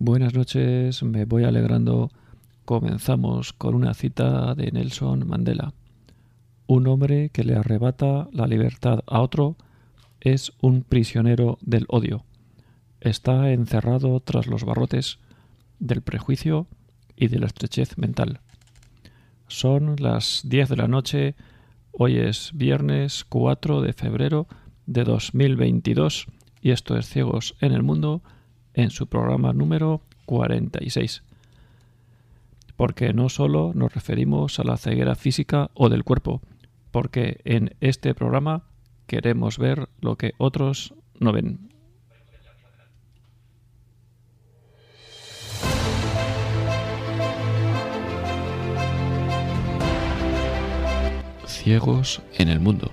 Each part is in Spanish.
Buenas noches, me voy alegrando. Comenzamos con una cita de Nelson Mandela. Un hombre que le arrebata la libertad a otro es un prisionero del odio. Está encerrado tras los barrotes del prejuicio y de la estrechez mental. Son las 10 de la noche, hoy es viernes 4 de febrero de 2022 y esto es Ciegos en el Mundo en su programa número 46. Porque no solo nos referimos a la ceguera física o del cuerpo, porque en este programa queremos ver lo que otros no ven. Ciegos en el mundo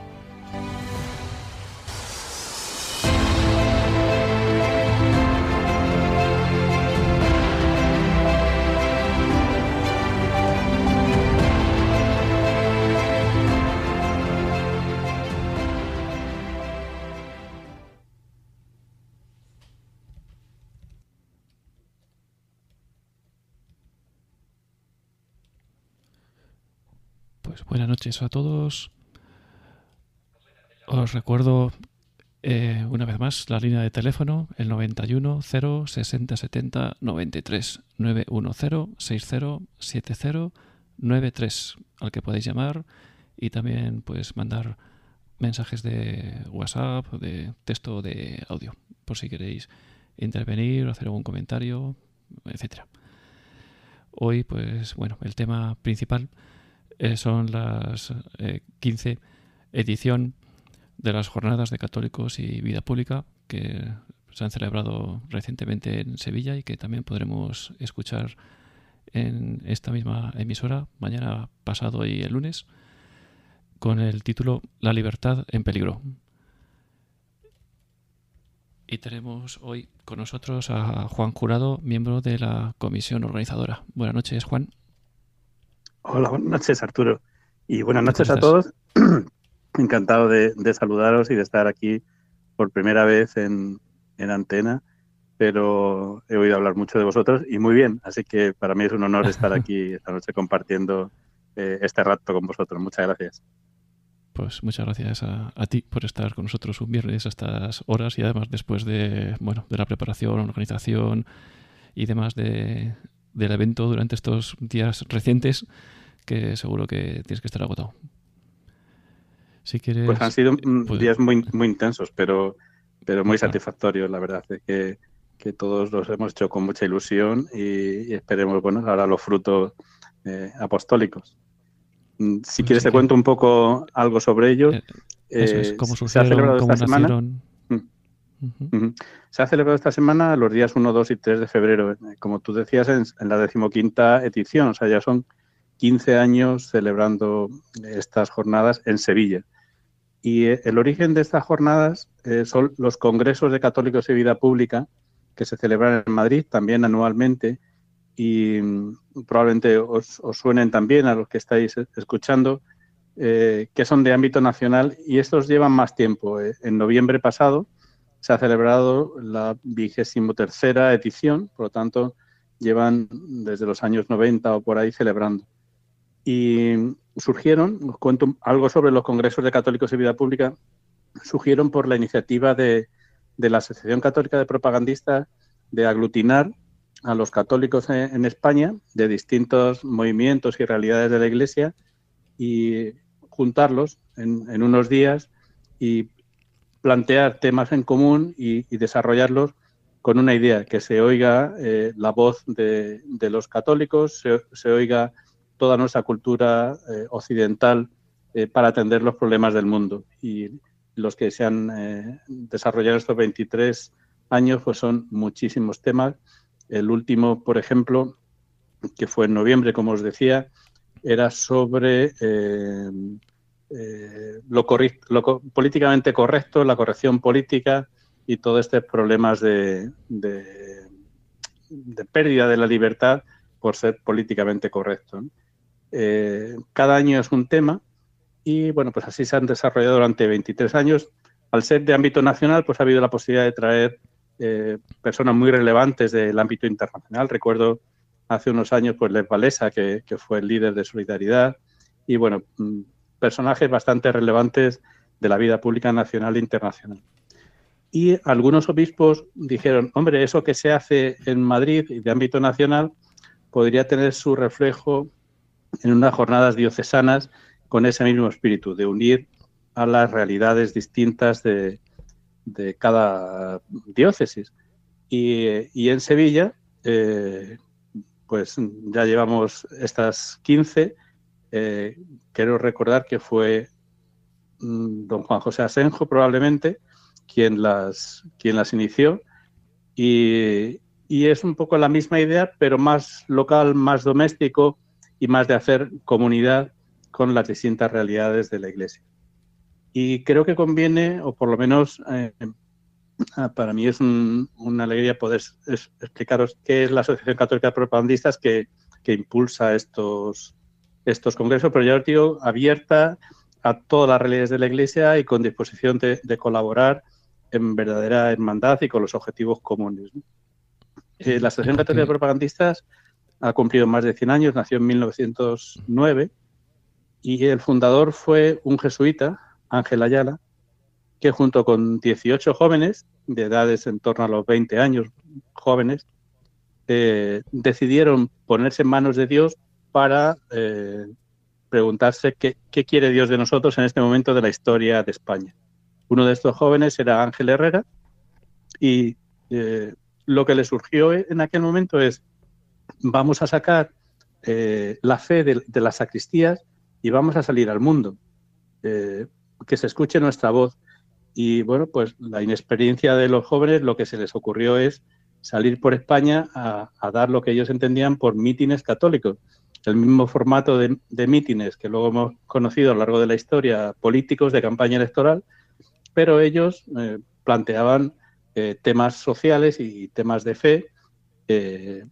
Buenas noches a todos. Os recuerdo eh, una vez más la línea de teléfono, el 91 0 60 70 93 910 60 70 93 al que podéis llamar y también pues mandar mensajes de WhatsApp, de texto de audio, por si queréis intervenir hacer algún comentario, etcétera. Hoy, pues bueno, el tema principal eh, son las 15 eh, edición de las jornadas de católicos y vida pública que se han celebrado recientemente en Sevilla y que también podremos escuchar en esta misma emisora mañana pasado y el lunes con el título La libertad en peligro. Y tenemos hoy con nosotros a Juan Jurado, miembro de la comisión organizadora. Buenas noches, Juan. Hola, buenas noches, Arturo. Y buenas noches a todos. Encantado de, saludaros y de estar aquí por primera vez en, antena, pero he oído hablar mucho de vosotros y muy bien, así que para mí es un honor estar aquí esta noche compartiendo eh, este rato con vosotros. Muchas gracias. Pues muchas gracias a, ti por estar con nosotros un viernes a estas horas y además después de, bueno, de la preparación, organización y demás de, del evento durante estos días recientes que seguro que tienes que estar agotado. Si quieres, pues han sido días muy, muy intensos, pero, pero muy satisfactorios, la verdad, que, que todos los hemos hecho con mucha ilusión y, esperemos, bueno, ahora los frutos eh, apostólicos. Mm, si quieres te cuento un poco algo sobre ellos. Eh, eh, ¿Cómo se ha celebrado esta semana. Se ha celebrado esta semana los días 1, 2 y 3 de febrero, como tú decías, en, la decimoquinta edición, o sea, ya son 15 años celebrando estas jornadas en Sevilla. Y eh, el origen de estas jornadas eh, son los congresos de católicos y vida pública que se celebran en Madrid también anualmente y mm, probablemente os, suenen también a los que estáis escuchando, eh, que son de ámbito nacional y estos llevan más tiempo. En noviembre pasado se ha celebrado la vigésimo tercera edición, por lo tanto, llevan desde los años 90 o por ahí celebrando. Y surgieron, os cuento algo sobre los congresos de católicos y vida pública, surgieron por la iniciativa de, la Asociación Católica de Propagandistas de aglutinar a los católicos en, España de distintos movimientos y realidades de la Iglesia y juntarlos en, en unos días y plantear temas en común y, desarrollarlos con una idea, que se oiga eh, la voz de, los católicos, se, oiga toda nuestra cultura eh, occidental eh, para atender los problemas del mundo. Y los que se han desarrollado estos 23 años, pues son muchísimos temas. El último, por ejemplo, que fue en noviembre, como os decía, era sobre lo, políticamente correcto, la corrección política y todos estos problemas de, de, pérdida de la libertad por ser políticamente correcto. cada año es un tema y bueno, pues así se han desarrollado durante 23 años. Al ser de ámbito nacional, pues ha habido la posibilidad de traer eh, personas muy relevantes del ámbito internacional. Recuerdo hace unos años, pues Les Valesa, que, fue el líder de Solidaridad, y bueno, mm, personajes bastante relevantes de la vida pública nacional e internacional. Y algunos obispos dijeron, hombre, eso que se hace en Madrid y de ámbito nacional podría tener su reflejo en unas jornadas diocesanas con ese mismo espíritu, de unir a las realidades distintas de, cada diócesis. Y, en Sevilla, eh, pues ya llevamos estas 15. Eh, quiero recordar que fue mm, don Juan José Asenjo probablemente quien las, quien las inició. Y, y es un poco la misma idea, pero más local, más doméstico y más de hacer comunidad con las distintas realidades de la Iglesia. Y creo que conviene, o por lo menos eh, ah, para mí es una alegría poder explicaros qué es la Asociación Católica de Propagandistas que, impulsa estos, estos congresos, pero ya os digo, abierta a todas las realidades de la Iglesia y con disposición de, colaborar en verdadera hermandad y con los objetivos comunes. Eh, la Asociación Católica de Propagandistas ha cumplido más de 100 años, nació en 1909 y el fundador fue un jesuita, Ángel Ayala, que junto con 18 jóvenes de edades en torno a los 20 años, jóvenes, eh, decidieron ponerse en manos de Dios para eh, preguntarse qué, quiere Dios de nosotros en este momento de la historia de España. Uno de estos jóvenes era Ángel Herrera y eh, lo que le surgió en aquel momento es, vamos a sacar la fe de, de las sacristías y vamos a salir al mundo. Eh, que se escuche nuestra voz. Y bueno, pues la inexperiencia de los jóvenes, lo que se les ocurrió es salir por España a, dar lo que ellos entendían por mítines católicos. El mismo formato de, mítines que luego hemos conocido a lo largo de la historia, políticos de campaña electoral, pero ellos eh, planteaban eh, temas sociales y temas de fe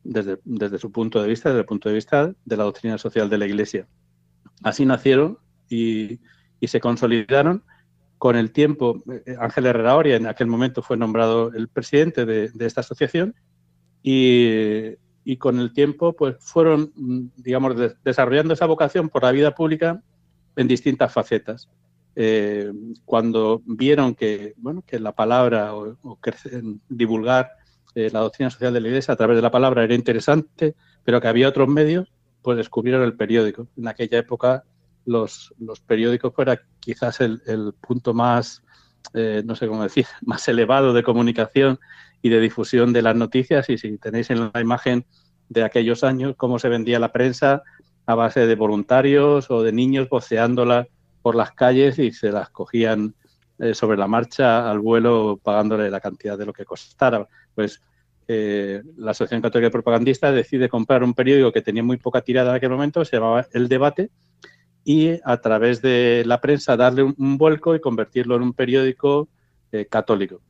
desde, desde su punto de vista, desde el punto de vista de la doctrina social de la Iglesia. Así nacieron y, se consolidaron. Con el tiempo, eh, Ángel Herrera Oria en aquel momento fue nombrado el presidente de, esta asociación y, con el tiempo pues fueron, digamos, desarrollando esa vocación por la vida pública en distintas facetas. Eh, cuando vieron que, bueno, que la palabra o, divulgar eh, la doctrina social de la Iglesia a través de la palabra era interesante, pero que había otros medios, pues descubrieron el periódico. En aquella época los, los periódicos fuera quizás el, punto más, eh, no sé cómo decir, más elevado de comunicación y de difusión de las noticias. Y si tenéis en la imagen de aquellos años cómo se vendía la prensa a base de voluntarios o de niños voceándola por las calles y se las cogían eh, sobre la marcha al vuelo pagándole la cantidad de lo que costara. Pues eh, la Asociación Católica de Propagandistas decide comprar un periódico que tenía muy poca tirada en aquel momento, se llamaba El Debate, y a través de la prensa darle un, vuelco y convertirlo en un periódico eh, católico.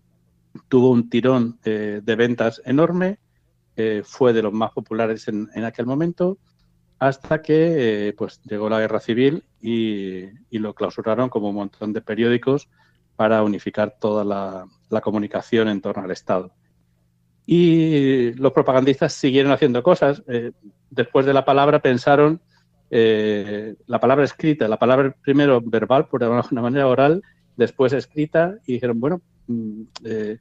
Tuvo un tirón eh, de ventas enorme, fue de los más populares en, aquel momento, hasta que pues llegó la guerra civil y, lo clausuraron como un montón de periódicos para unificar toda la comunicación en torno al Estado. Y los propagandistas siguieron haciendo cosas. Eh, después de la palabra pensaron eh, la palabra escrita, la palabra primero verbal, por una manera oral, después escrita, y dijeron, bueno, mm, eh,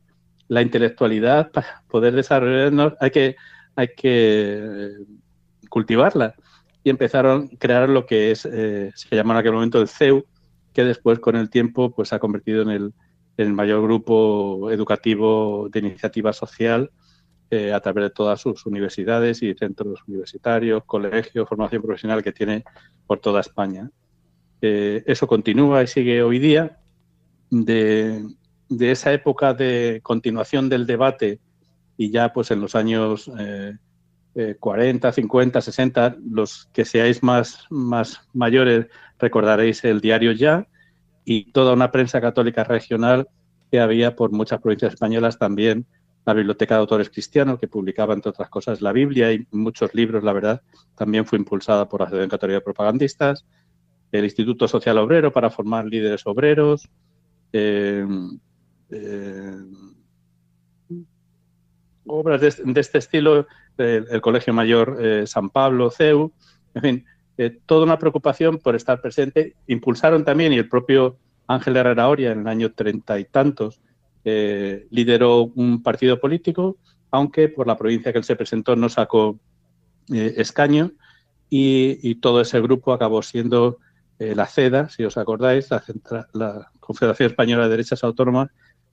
la intelectualidad para poder desarrollarnos hay que, hay que cultivarla. Y empezaron a crear lo que es, se llamó en aquel momento el CEU, que después con el tiempo pues, se ha convertido en el, el mayor grupo educativo de iniciativa social eh, a través de todas sus universidades y centros universitarios, colegios, formación profesional que tiene por toda España. Eh, eso continúa y sigue hoy día. De, esa época de continuación del debate y ya pues en los años 40, 50, 60, los que seáis más, más mayores recordaréis el diario Ya y toda una prensa católica regional que había por muchas provincias españolas también la Biblioteca de Autores Cristianos, que publicaba, entre otras cosas, la Biblia y muchos libros, la verdad, también fue impulsada por la Asociación Católica de Propagandistas, el Instituto Social Obrero para formar líderes obreros, eh, eh, obras de, este estilo, el, Colegio Mayor eh, San Pablo, CEU, en fin, toda una preocupación por estar presente. Impulsaron también, y el propio Ángel Herrera Oria en el año treinta y tantos, eh, lideró un partido político, aunque por la provincia que él se presentó no sacó eh, escaño y, todo ese grupo acabó siendo eh, la CEDA, si os acordáis, la, Confederación Española de Derechas Autónomas,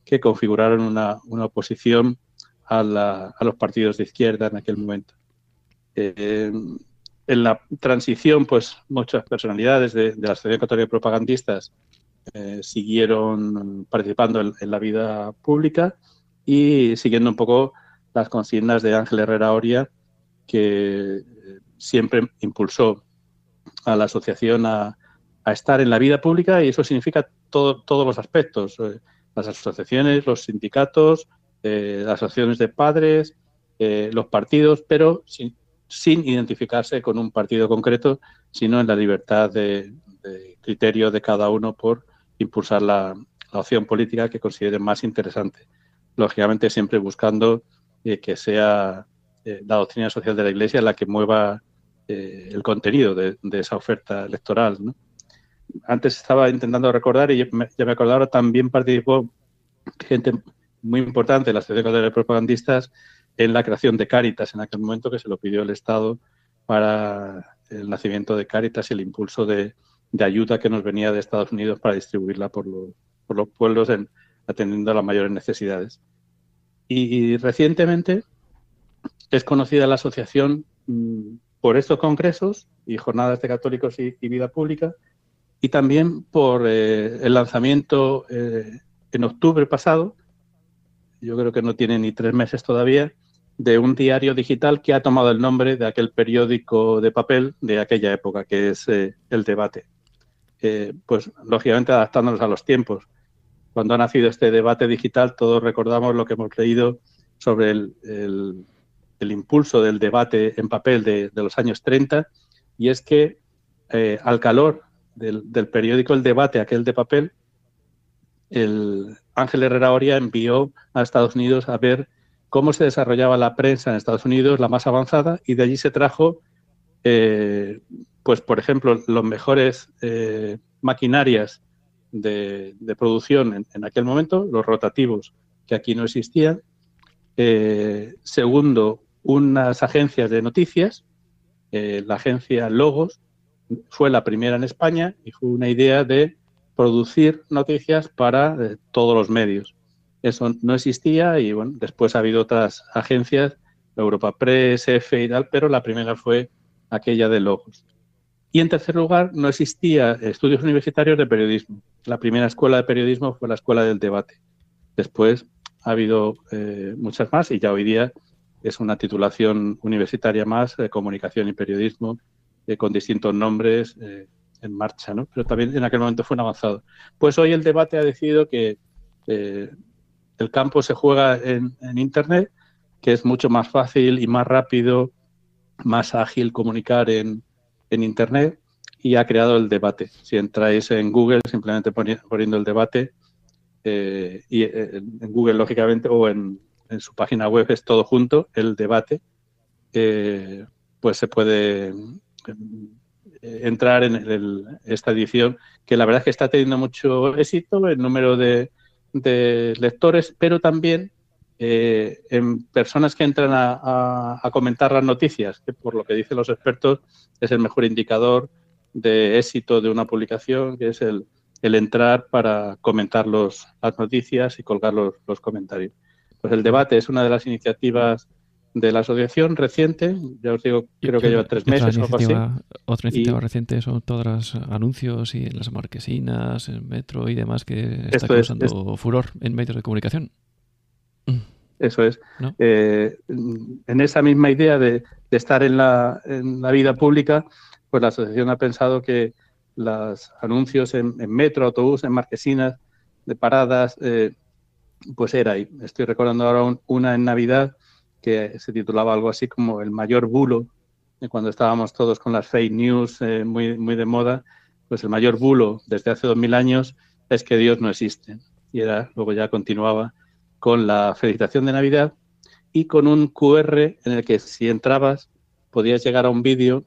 que configuraron una, oposición a, los partidos de izquierda en aquel momento. en la transición, pues muchas personalidades de, de la Asociación Católica de Propagandistas eh, siguieron participando en, la vida pública y siguiendo un poco las consignas de Ángel Herrera Oria, que eh, siempre impulsó a la asociación a, estar en la vida pública y eso significa todos los aspectos, eh, las asociaciones, los sindicatos, las asociaciones de padres, los partidos, pero sin, identificarse con un partido concreto, sino en la libertad de criterio de cada uno por impulsar la, opción política que consideren más interesante. Lógicamente siempre buscando eh, que sea eh, la doctrina social de la Iglesia la que mueva eh, el contenido de, esa oferta electoral. Antes estaba intentando recordar y ya me, acordaba, también participó gente muy importante de la Asociación de Propagandistas en la creación de Cáritas en aquel momento que se lo pidió el Estado para el nacimiento de Cáritas y el impulso de, ayuda que nos venía de Estados Unidos para distribuirla por, los pueblos en, atendiendo a las mayores necesidades. Y, recientemente es conocida la asociación mm, por estos congresos y jornadas de católicos y, vida pública y también por eh, el lanzamiento eh, en octubre pasado, yo creo que no tiene ni tres meses todavía, de un diario digital que ha tomado el nombre de aquel periódico de papel de aquella época, que es eh, El Debate pues lógicamente adaptándonos a los tiempos. Cuando ha nacido este debate digital, todos recordamos lo que hemos leído sobre el, impulso del debate en papel de, los años 30, y es que al calor del, periódico El Debate, aquel de papel, el Ángel Herrera Oria envió a Estados Unidos a ver cómo se desarrollaba la prensa en Estados Unidos, la más avanzada, y de allí se trajo eh, pues por ejemplo, los mejores eh, maquinarias de, producción en, aquel momento, los rotativos, que aquí no existían. Eh, segundo, unas agencias de noticias. La agencia Logos fue la primera en España y fue una idea de producir noticias para todos los medios. Eso no existía y bueno, después ha habido otras agencias, Europa Press, EFE y tal, pero la primera fue aquella de Logos. Y en tercer lugar, no existía estudios universitarios de periodismo. La primera escuela de periodismo fue la escuela del debate. Después ha habido eh, muchas más y ya hoy día es una titulación universitaria más de comunicación y periodismo eh, con distintos nombres eh, en marcha, ¿no? Pero también en aquel momento fue un avanzado. Pues hoy el debate ha decidido que el campo se juega en, en Internet, que es mucho más fácil y más rápido, más ágil comunicar en, en Internet y ha creado el debate. Si entráis en Google, simplemente poniendo el debate, eh, y eh, en Google, lógicamente, o en, su página web es todo junto, el debate, eh, pues se puede entrar en esta edición, que la verdad es que está teniendo mucho éxito, el número de, de lectores, pero también eh, en personas que entran a, comentar las noticias, que por lo que dicen los expertos es el mejor indicador de éxito de una publicación, que es el, entrar para comentar los, las noticias y colgar los, comentarios. Pues el debate es una de las iniciativas de la asociación reciente, ya os digo, creo que lleva tres meses o algo así. Otra iniciativa reciente son todos los anuncios y en las marquesinas, en metro y demás que está causando furor en medios de comunicación. Eso es. Eh, en esa misma idea de, estar en la, en la, vida pública, pues la asociación ha pensado que los anuncios en, metro, autobús, en marquesinas, de paradas, eh, pues era ahí. Estoy recordando ahora una en Navidad que se titulaba algo así como El mayor bulo, cuando estábamos todos con las fake news eh, muy, muy de moda, pues el mayor bulo desde hace dos mil años es que Dios no existe. Y era, luego ya continuaba con la felicitación de Navidad y con un QR en el que si entrabas podías llegar a un vídeo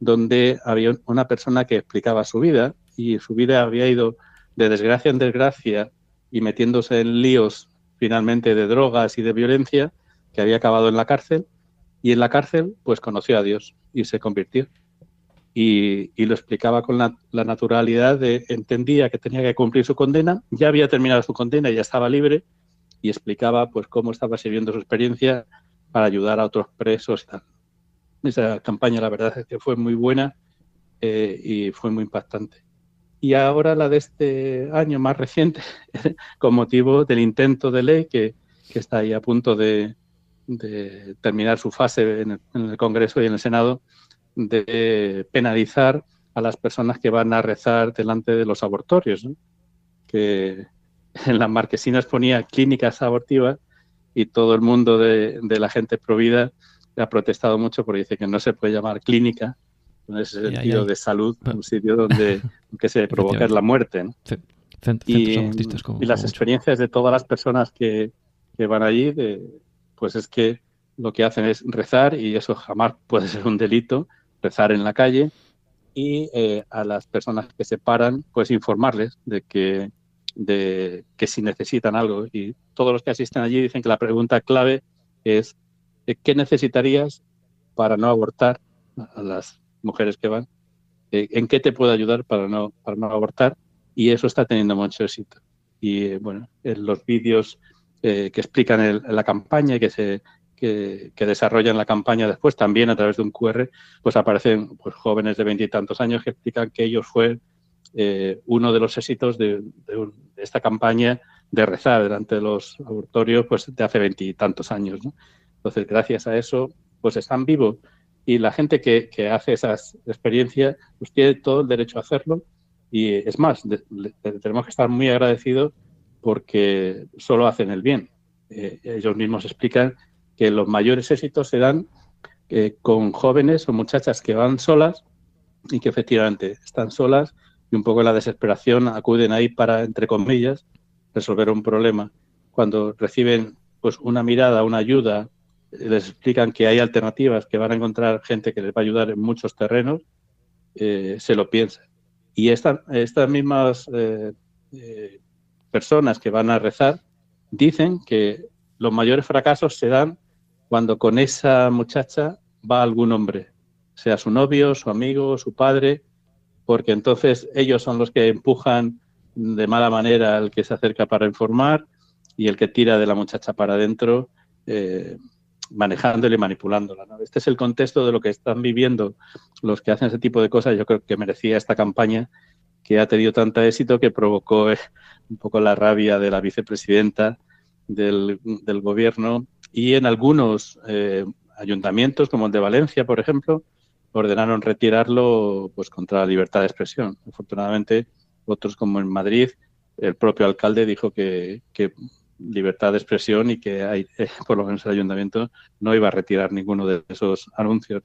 donde había una persona que explicaba su vida y su vida había ido de desgracia en desgracia y metiéndose en líos finalmente de drogas y de violencia, que había acabado en la cárcel y en la cárcel pues conoció a Dios y se convirtió. Y, lo explicaba con la, naturalidad de entendía que tenía que cumplir su condena, ya había terminado su condena, ya estaba libre y explicaba pues cómo estaba sirviendo su experiencia para ayudar a otros presos y. Esa campaña, la verdad es que fue muy buena eh, y fue muy impactante. Y ahora la de este año más reciente, con motivo del intento de ley que, está ahí a punto de, terminar su fase en el, Congreso y en el Senado, de penalizar a las personas que van a rezar delante de los abortorios, que en las marquesinas ponía clínicas abortivas y todo el mundo de, de la gente provida ha protestado mucho porque dice que no se puede llamar clínica en ese sentido de salud, un sitio donde que se provoca la muerte. y, las experiencias de todas las personas que, van allí, pues es que lo que hacen es rezar y eso jamás puede ser un delito, rezar en la calle y eh, a las personas que se paran, pues informarles de que, de que si necesitan algo. Y todos los que asisten allí dicen que la pregunta clave es eh, ¿qué necesitarías para no abortar a las mujeres que van? Eh, ¿En qué te puedo ayudar para no, para no abortar? Y eso está teniendo mucho éxito. Y bueno, en los vídeos que explican la campaña y que se que, desarrollan la campaña después, también a través de un QR, pues aparecen pues, jóvenes de veintitantos años que explican que ellos fue uno de los éxitos de, de, esta campaña de rezar delante de los abortorios pues de hace veintitantos años. Entonces, gracias a eso, pues están vivos y la gente que, hace esas experiencias, pues tiene todo el derecho a hacerlo y es más, tenemos que estar muy agradecidos porque solo hacen el bien. Eh, ellos mismos explican que los mayores éxitos se dan eh, con jóvenes o muchachas que van solas y que efectivamente están solas y un poco en la desesperación acuden ahí para, entre comillas, resolver un problema. Cuando reciben pues una mirada, una ayuda, les explican que hay alternativas, que van a encontrar gente que les va a ayudar en muchos terrenos, eh, se lo piensan. Y estas mismas eh, personas que van a rezar dicen que los mayores fracasos se dan cuando con esa muchacha va algún hombre, sea su novio, su amigo, su padre, porque entonces ellos son los que empujan de mala manera al que se acerca para informar y el que tira de la muchacha para adentro manejándola y manipulándola. Este es el contexto de lo que están viviendo los que hacen ese tipo de cosas. Yo creo que merecía esta campaña que ha tenido tanto éxito que provocó eh, un poco la rabia de la vicepresidenta del, gobierno y en algunos eh, ayuntamientos, como el de Valencia, por ejemplo, ordenaron retirarlo pues contra la libertad de expresión. Afortunadamente, otros como en Madrid, el propio alcalde dijo que, que libertad de expresión y que hay, por lo menos el ayuntamiento no iba a retirar ninguno de esos anuncios.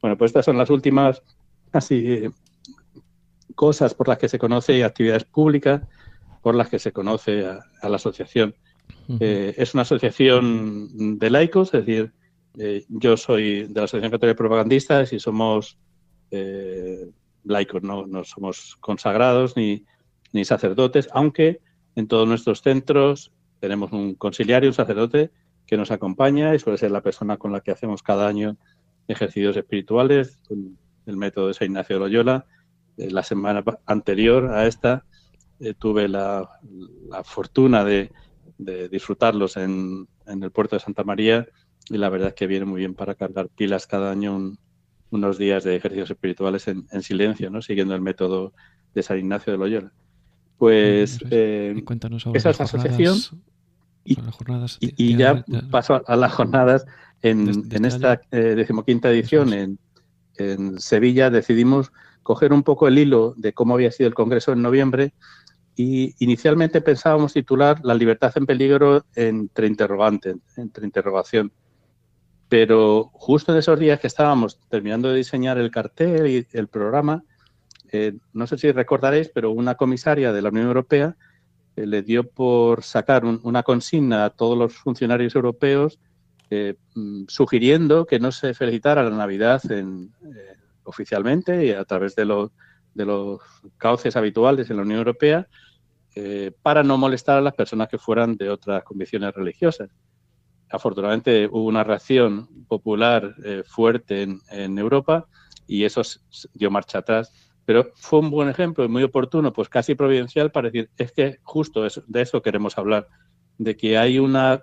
Bueno, pues estas son las últimas así cosas por las que se conoce y actividades públicas por las que se conoce a, la asociación. Eh, es una asociación de laicos, es decir, eh, yo soy de la Asociación Católica de Propagandistas y somos eh, laicos, no, no somos consagrados ni, ni sacerdotes, aunque en todos nuestros centros tenemos un conciliario, un sacerdote que nos acompaña y suele ser la persona con la que hacemos cada año ejercicios espirituales, con el método de San Ignacio de Loyola. Eh, la semana anterior a esta eh, tuve la, fortuna de, disfrutarlos en, el puerto de Santa María y la verdad es que viene muy bien para cargar pilas cada año unos días de ejercicios espirituales en, silencio, ¿no? siguiendo el método de San Ignacio de Loyola. Pues eh, esa asociación Y, ya paso a las jornadas. En, en esta eh, decimoquinta edición en, en Sevilla decidimos coger un poco el hilo de cómo había sido el Congreso en noviembre y inicialmente pensábamos titular La libertad en peligro entre interrogantes, entre interrogación. Pero justo en esos días que estábamos terminando de diseñar el cartel y el programa, eh, no sé si recordaréis, pero una comisaria de la Unión Europea eh, le dio por sacar una consigna a todos los funcionarios europeos eh, mm, sugiriendo que no se felicitara la Navidad en, oficialmente y a través de, de los cauces habituales en la Unión Europea para no molestar a las personas que fueran de otras convicciones religiosas afortunadamente hubo una reacción popular eh, fuerte en, Europa y eso dio marcha atrás. Pero fue un buen ejemplo y muy oportuno, pues casi providencial para decir, es que justo de eso queremos hablar, de que hay una,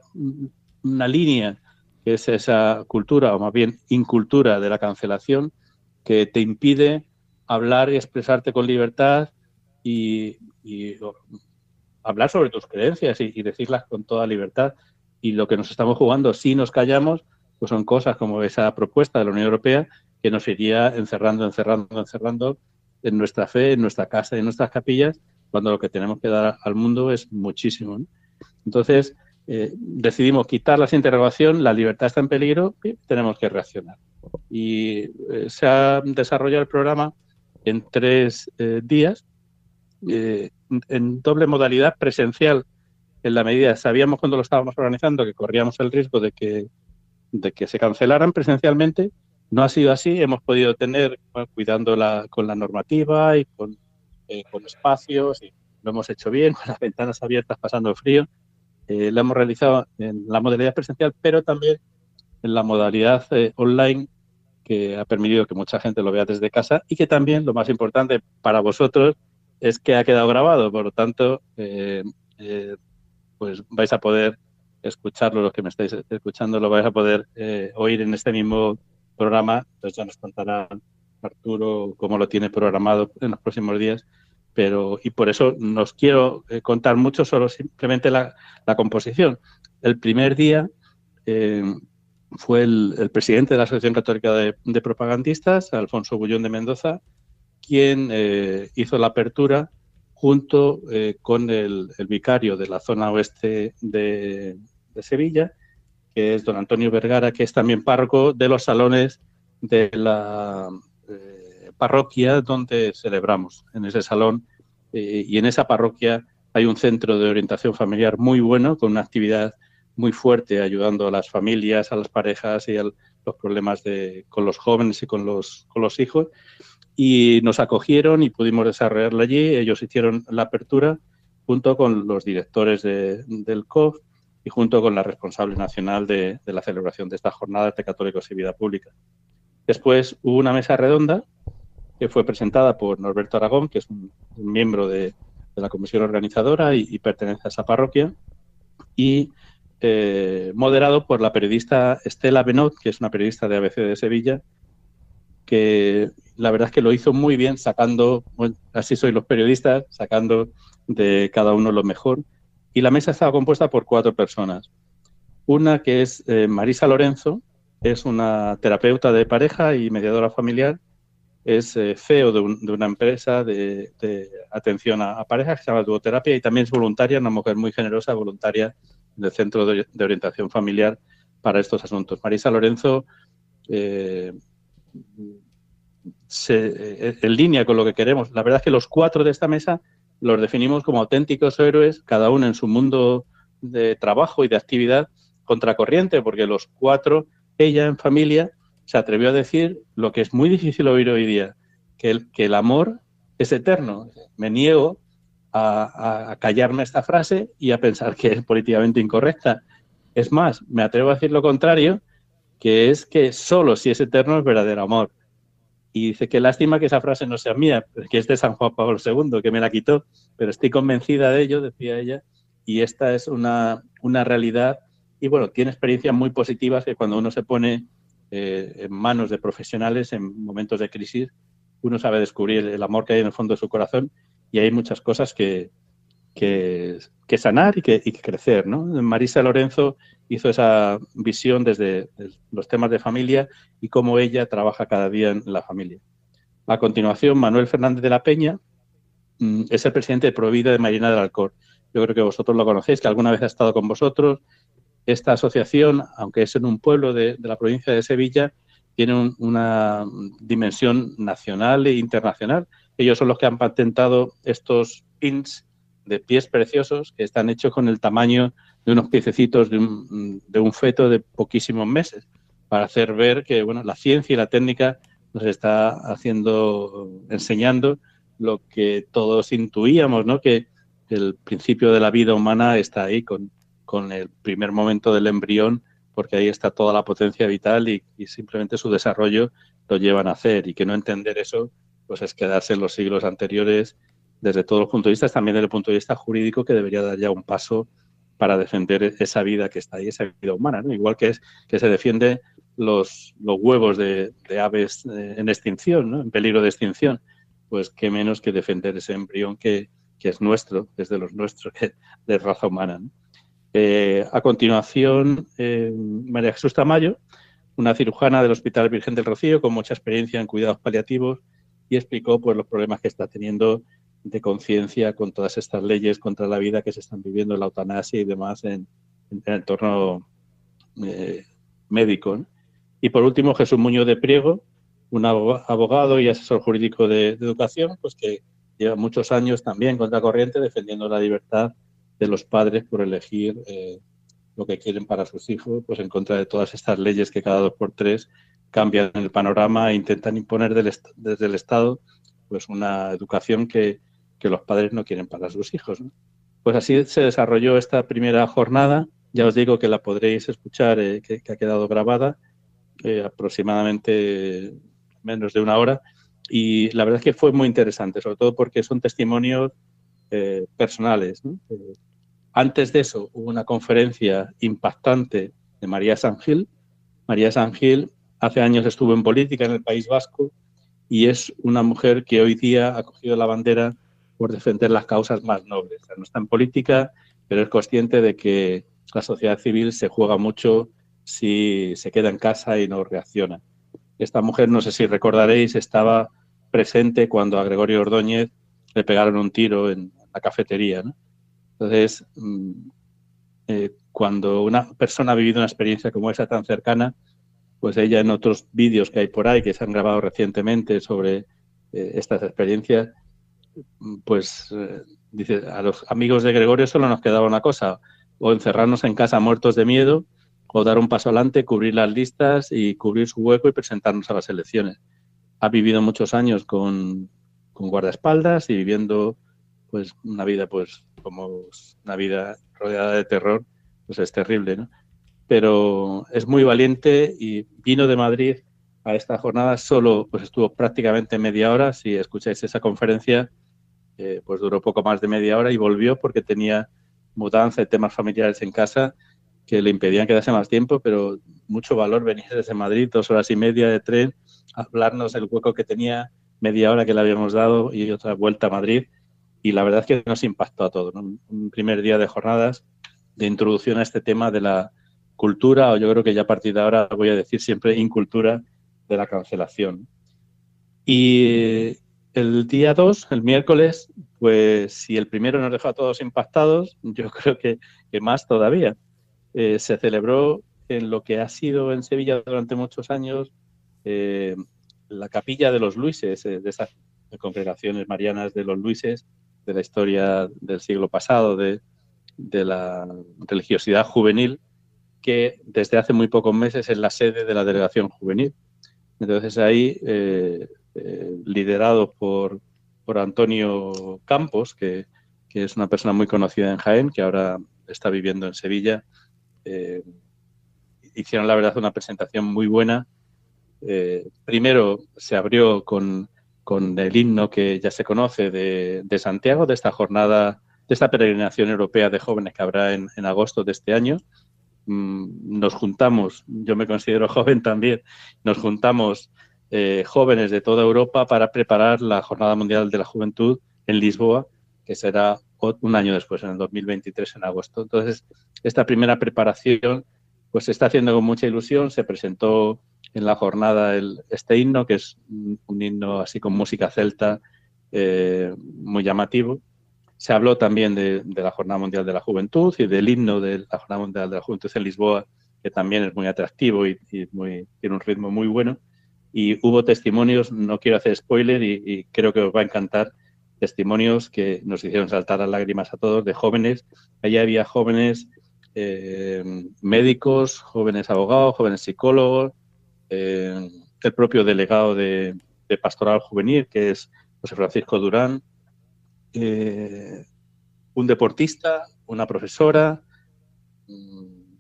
una línea que es esa cultura, o más bien incultura de la cancelación, que te impide hablar y expresarte con libertad y, hablar sobre tus creencias y decirlas con toda libertad y lo que nos estamos jugando, si nos callamos, pues son cosas como esa propuesta de la Unión Europea que nos iría encerrando, encerrando, encerrando en nuestra fe, en nuestra casa en nuestras capillas, cuando lo que tenemos que dar al mundo es muchísimo. Entonces, eh, decidimos quitar la interrogación, la libertad está en peligro y tenemos que reaccionar. Y eh, se ha desarrollado el programa en tres eh, días, en doble modalidad presencial en la medida, sabíamos cuando lo estábamos organizando que corríamos el riesgo de que, de que se cancelaran presencialmente. No ha sido así, hemos podido tener, cuidando la, con la normativa y con, eh, espacios, lo hemos hecho bien, con las ventanas abiertas pasando frío. Eh, lo hemos realizado en la modalidad presencial, pero también en la modalidad eh, online que ha permitido que mucha gente lo vea desde casa y que también, lo más importante para vosotros, es que ha quedado grabado. Por lo tanto, eh, pues vais a poder escucharlo, los que me estáis escuchando, lo vais a poder eh, oír en este mismo programa. Entonces ya nos contará Arturo cómo lo tiene programado en los próximos días. Pero, y por eso nos quiero eh, contar mucho solo simplemente la, composición. El primer día eh, fue el, presidente de la Asociación Católica de, de Propagandistas, Alfonso Bullón de Mendoza, quien hizo la apertura junto eh, con el, vicario de la zona oeste de, Sevilla, que es don Antonio Vergara, que es también párroco de los salones de la eh, parroquia donde celebramos, en ese salón. Eh, y en esa parroquia hay un centro de orientación familiar muy bueno, con una actividad muy fuerte, ayudando a las familias, a las parejas y a los problemas de, con los jóvenes y con los, con los hijos y nos acogieron y pudimos desarrollarlo allí. Ellos hicieron la apertura junto con los directores del COF y junto con la responsable nacional de, la celebración de esta jornada de católicos y vida pública. Después hubo una mesa redonda que fue presentada por Norberto Aragón, que es un, miembro de, la comisión organizadora y, pertenece a esa parroquia, y eh, moderado por la periodista Estela Benot, que es una periodista de ABC de Sevilla, que la verdad es que lo hizo muy bien, sacando, así soy los periodistas, sacando de cada uno lo mejor. Y la mesa estaba compuesta por cuatro personas. Una que es eh, Marisa Lorenzo, es una terapeuta de pareja y mediadora familiar, es eh, CEO de, una empresa de, atención a, parejas que se llama Duoterapia y también es voluntaria, una mujer muy generosa, voluntaria del Centro de, Orientación Familiar para estos asuntos. Marisa Lorenzo eh, se, eh, en línea con lo que queremos. La verdad es que los cuatro de esta mesa los definimos como auténticos héroes, cada uno en su mundo de trabajo y de actividad contracorriente, porque los cuatro, ella en familia, se atrevió a decir lo que es muy difícil oír hoy día, que el, que el amor es eterno. Me niego a, callarme esta frase y a pensar que es políticamente incorrecta. Es más, me atrevo a decir lo contrario, que es que solo si es eterno es verdadero amor. Y dice que lástima que esa frase no sea mía, que es de San Juan Pablo II, que me la quitó, pero estoy convencida de ello, decía ella, y esta es una, una realidad. Y bueno, tiene experiencias muy positivas que cuando uno se pone eh, en manos de profesionales en momentos de crisis, uno sabe descubrir el amor que hay en el fondo de su corazón y hay muchas cosas que, que, sanar y que, crecer. ¿no? Marisa Lorenzo hizo esa visión desde, los temas de familia y cómo ella trabaja cada día en la familia. A continuación, Manuel Fernández de la Peña mm, es el presidente de Provida de Marina del Alcor. Yo creo que vosotros lo conocéis, que alguna vez ha estado con vosotros. Esta asociación, aunque es en un pueblo de, la provincia de Sevilla, tiene una dimensión nacional e internacional. Ellos son los que han patentado estos pins de pies preciosos que están hechos con el tamaño de unos piececitos de un, de un feto de poquísimos meses, para hacer ver que bueno, la ciencia y la técnica nos está haciendo, enseñando lo que todos intuíamos, ¿no? Que el principio de la vida humana está ahí con, con el primer momento del embrión, porque ahí está toda la potencia vital y, simplemente su desarrollo lo llevan a hacer. Y que no entender eso pues es quedarse en los siglos anteriores desde todos los puntos de vista, también desde el punto de vista jurídico, que debería dar ya un paso para defender esa vida que está ahí, esa vida humana, igual que es que se defiende los, huevos de, aves eh, en extinción, en peligro de extinción, pues qué menos que defender ese embrión que, es nuestro, es de los nuestros, de raza humana. Eh, a continuación, eh, María Jesús Tamayo, una cirujana del Hospital Virgen del Rocío con mucha experiencia en cuidados paliativos y explicó pues, los problemas que está teniendo de conciencia con todas estas leyes contra la vida que se están viviendo, la eutanasia y demás en, el entorno eh, médico. Y por último, Jesús Muñoz de Priego, un abogado y asesor jurídico de, educación, pues que lleva muchos años también contra corriente defendiendo la libertad de los padres por elegir eh, lo que quieren para sus hijos, pues en contra de todas estas leyes que cada dos por tres cambian el panorama e intentan imponer desde el Estado pues una educación que, que los padres no quieren para sus hijos. Pues así se desarrolló esta primera jornada. Ya os digo que la podréis escuchar, eh, que, ha quedado grabada eh, aproximadamente menos de una hora. Y la verdad es que fue muy interesante, sobre todo porque son testimonios eh, personales. Antes de eso hubo una conferencia impactante de María Sangil. María Sangil hace años estuvo en política en el País Vasco y es una mujer que hoy día ha cogido la bandera por defender las causas más nobles. no está en política, pero es consciente de que la sociedad civil se juega mucho si se queda en casa y no reacciona. Esta mujer, no sé si recordaréis, estaba presente cuando a Gregorio Ordóñez le pegaron un tiro en la cafetería. Entonces, mm, eh, cuando una persona ha vivido una experiencia como esa tan cercana, pues ella en otros vídeos que hay por ahí, que se han grabado recientemente sobre eh, estas experiencias, pues eh, dice, a los amigos de Gregorio solo nos quedaba una cosa, o encerrarnos en casa muertos de miedo, o dar un paso adelante, cubrir las listas y cubrir su hueco y presentarnos a las elecciones. Ha vivido muchos años con, con guardaespaldas y viviendo pues una vida pues como una vida rodeada de terror, pues es terrible, ¿no? Pero es muy valiente y vino de Madrid a esta jornada solo pues estuvo prácticamente media hora. Si escucháis esa conferencia, eh, pues duró poco más de media hora y volvió porque tenía mudanza y temas familiares en casa que le impedían quedarse más tiempo, pero mucho valor venir desde Madrid, dos horas y media de tren, a hablarnos del hueco que tenía, media hora que le habíamos dado y otra vuelta a Madrid. Y la verdad es que nos impactó a todos. Un primer día de jornadas de introducción a este tema de la cultura, o yo creo que ya a partir de ahora voy a decir siempre incultura de la cancelación. Y el día 2, el miércoles, pues si el primero nos dejó a todos impactados, yo creo que, más todavía. Eh, se celebró en lo que ha sido en Sevilla durante muchos años eh, la capilla de los Luises, eh, de esas congregaciones marianas de los Luises, de la historia del siglo pasado, de, de la religiosidad juvenil, que desde hace muy pocos meses es la sede de la delegación juvenil. Entonces ahí, eh, eh, liderado por, por, Antonio Campos, que, es una persona muy conocida en Jaén, que ahora está viviendo en Sevilla, eh, hicieron la verdad una presentación muy buena. primero se abrió con, el himno que ya se conoce de, Santiago, de esta jornada, de esta peregrinación europea de jóvenes que habrá en agosto de este año. Mm, nos juntamos, yo me considero joven también, nos juntamos eh, jóvenes de toda Europa para preparar la Jornada Mundial de la Juventud en Lisboa, que será un año después, en el 2023, en agosto. Entonces, esta primera preparación pues se está haciendo con mucha ilusión. Se presentó en la jornada el, este himno, que es un himno así con música celta eh, muy llamativo. Se habló también de, la Jornada Mundial de la Juventud y del himno de la Jornada Mundial de la Juventud en Lisboa, que también es muy atractivo y, tiene un ritmo muy bueno. Y hubo testimonios, no quiero hacer spoiler y, creo que os va a encantar, testimonios que nos hicieron saltar las lágrimas a todos de jóvenes. Allí había jóvenes eh, médicos, jóvenes abogados, jóvenes psicólogos, eh, el propio delegado de, Pastoral Juvenil, que es José Francisco Durán, eh, un deportista, una profesora, mm,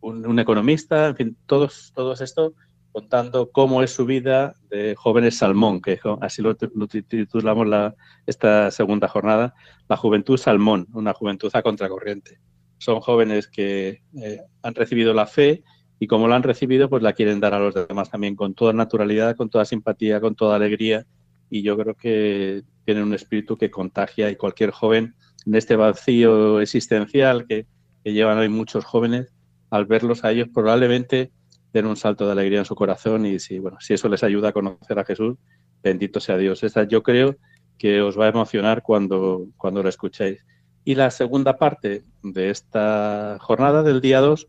un, economista, en fin, todos, todos esto contando cómo es su vida de jóvenes salmón, que así lo, titulamos la, esta segunda jornada, la juventud salmón, una juventud a contracorriente. Son jóvenes que eh, han recibido la fe y como la han recibido, pues la quieren dar a los demás también con toda naturalidad, con toda simpatía, con toda alegría. Y yo creo que tienen un espíritu que contagia y cualquier joven en este vacío existencial que, llevan hoy muchos jóvenes, al verlos a ellos probablemente den un salto de alegría en su corazón y si, bueno, si eso les ayuda a conocer a Jesús, bendito sea Dios. Esta yo creo que os va a emocionar cuando, cuando lo escuchéis. Y la segunda parte de esta jornada del día 2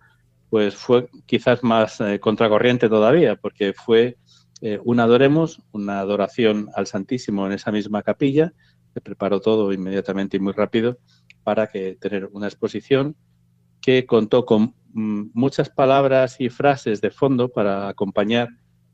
pues fue quizás más eh, contracorriente todavía, porque fue eh, un adoremos, una adoración al Santísimo en esa misma capilla. Se preparó todo inmediatamente y muy rápido para que tener una exposición que contó con mm, muchas palabras y frases de fondo para acompañar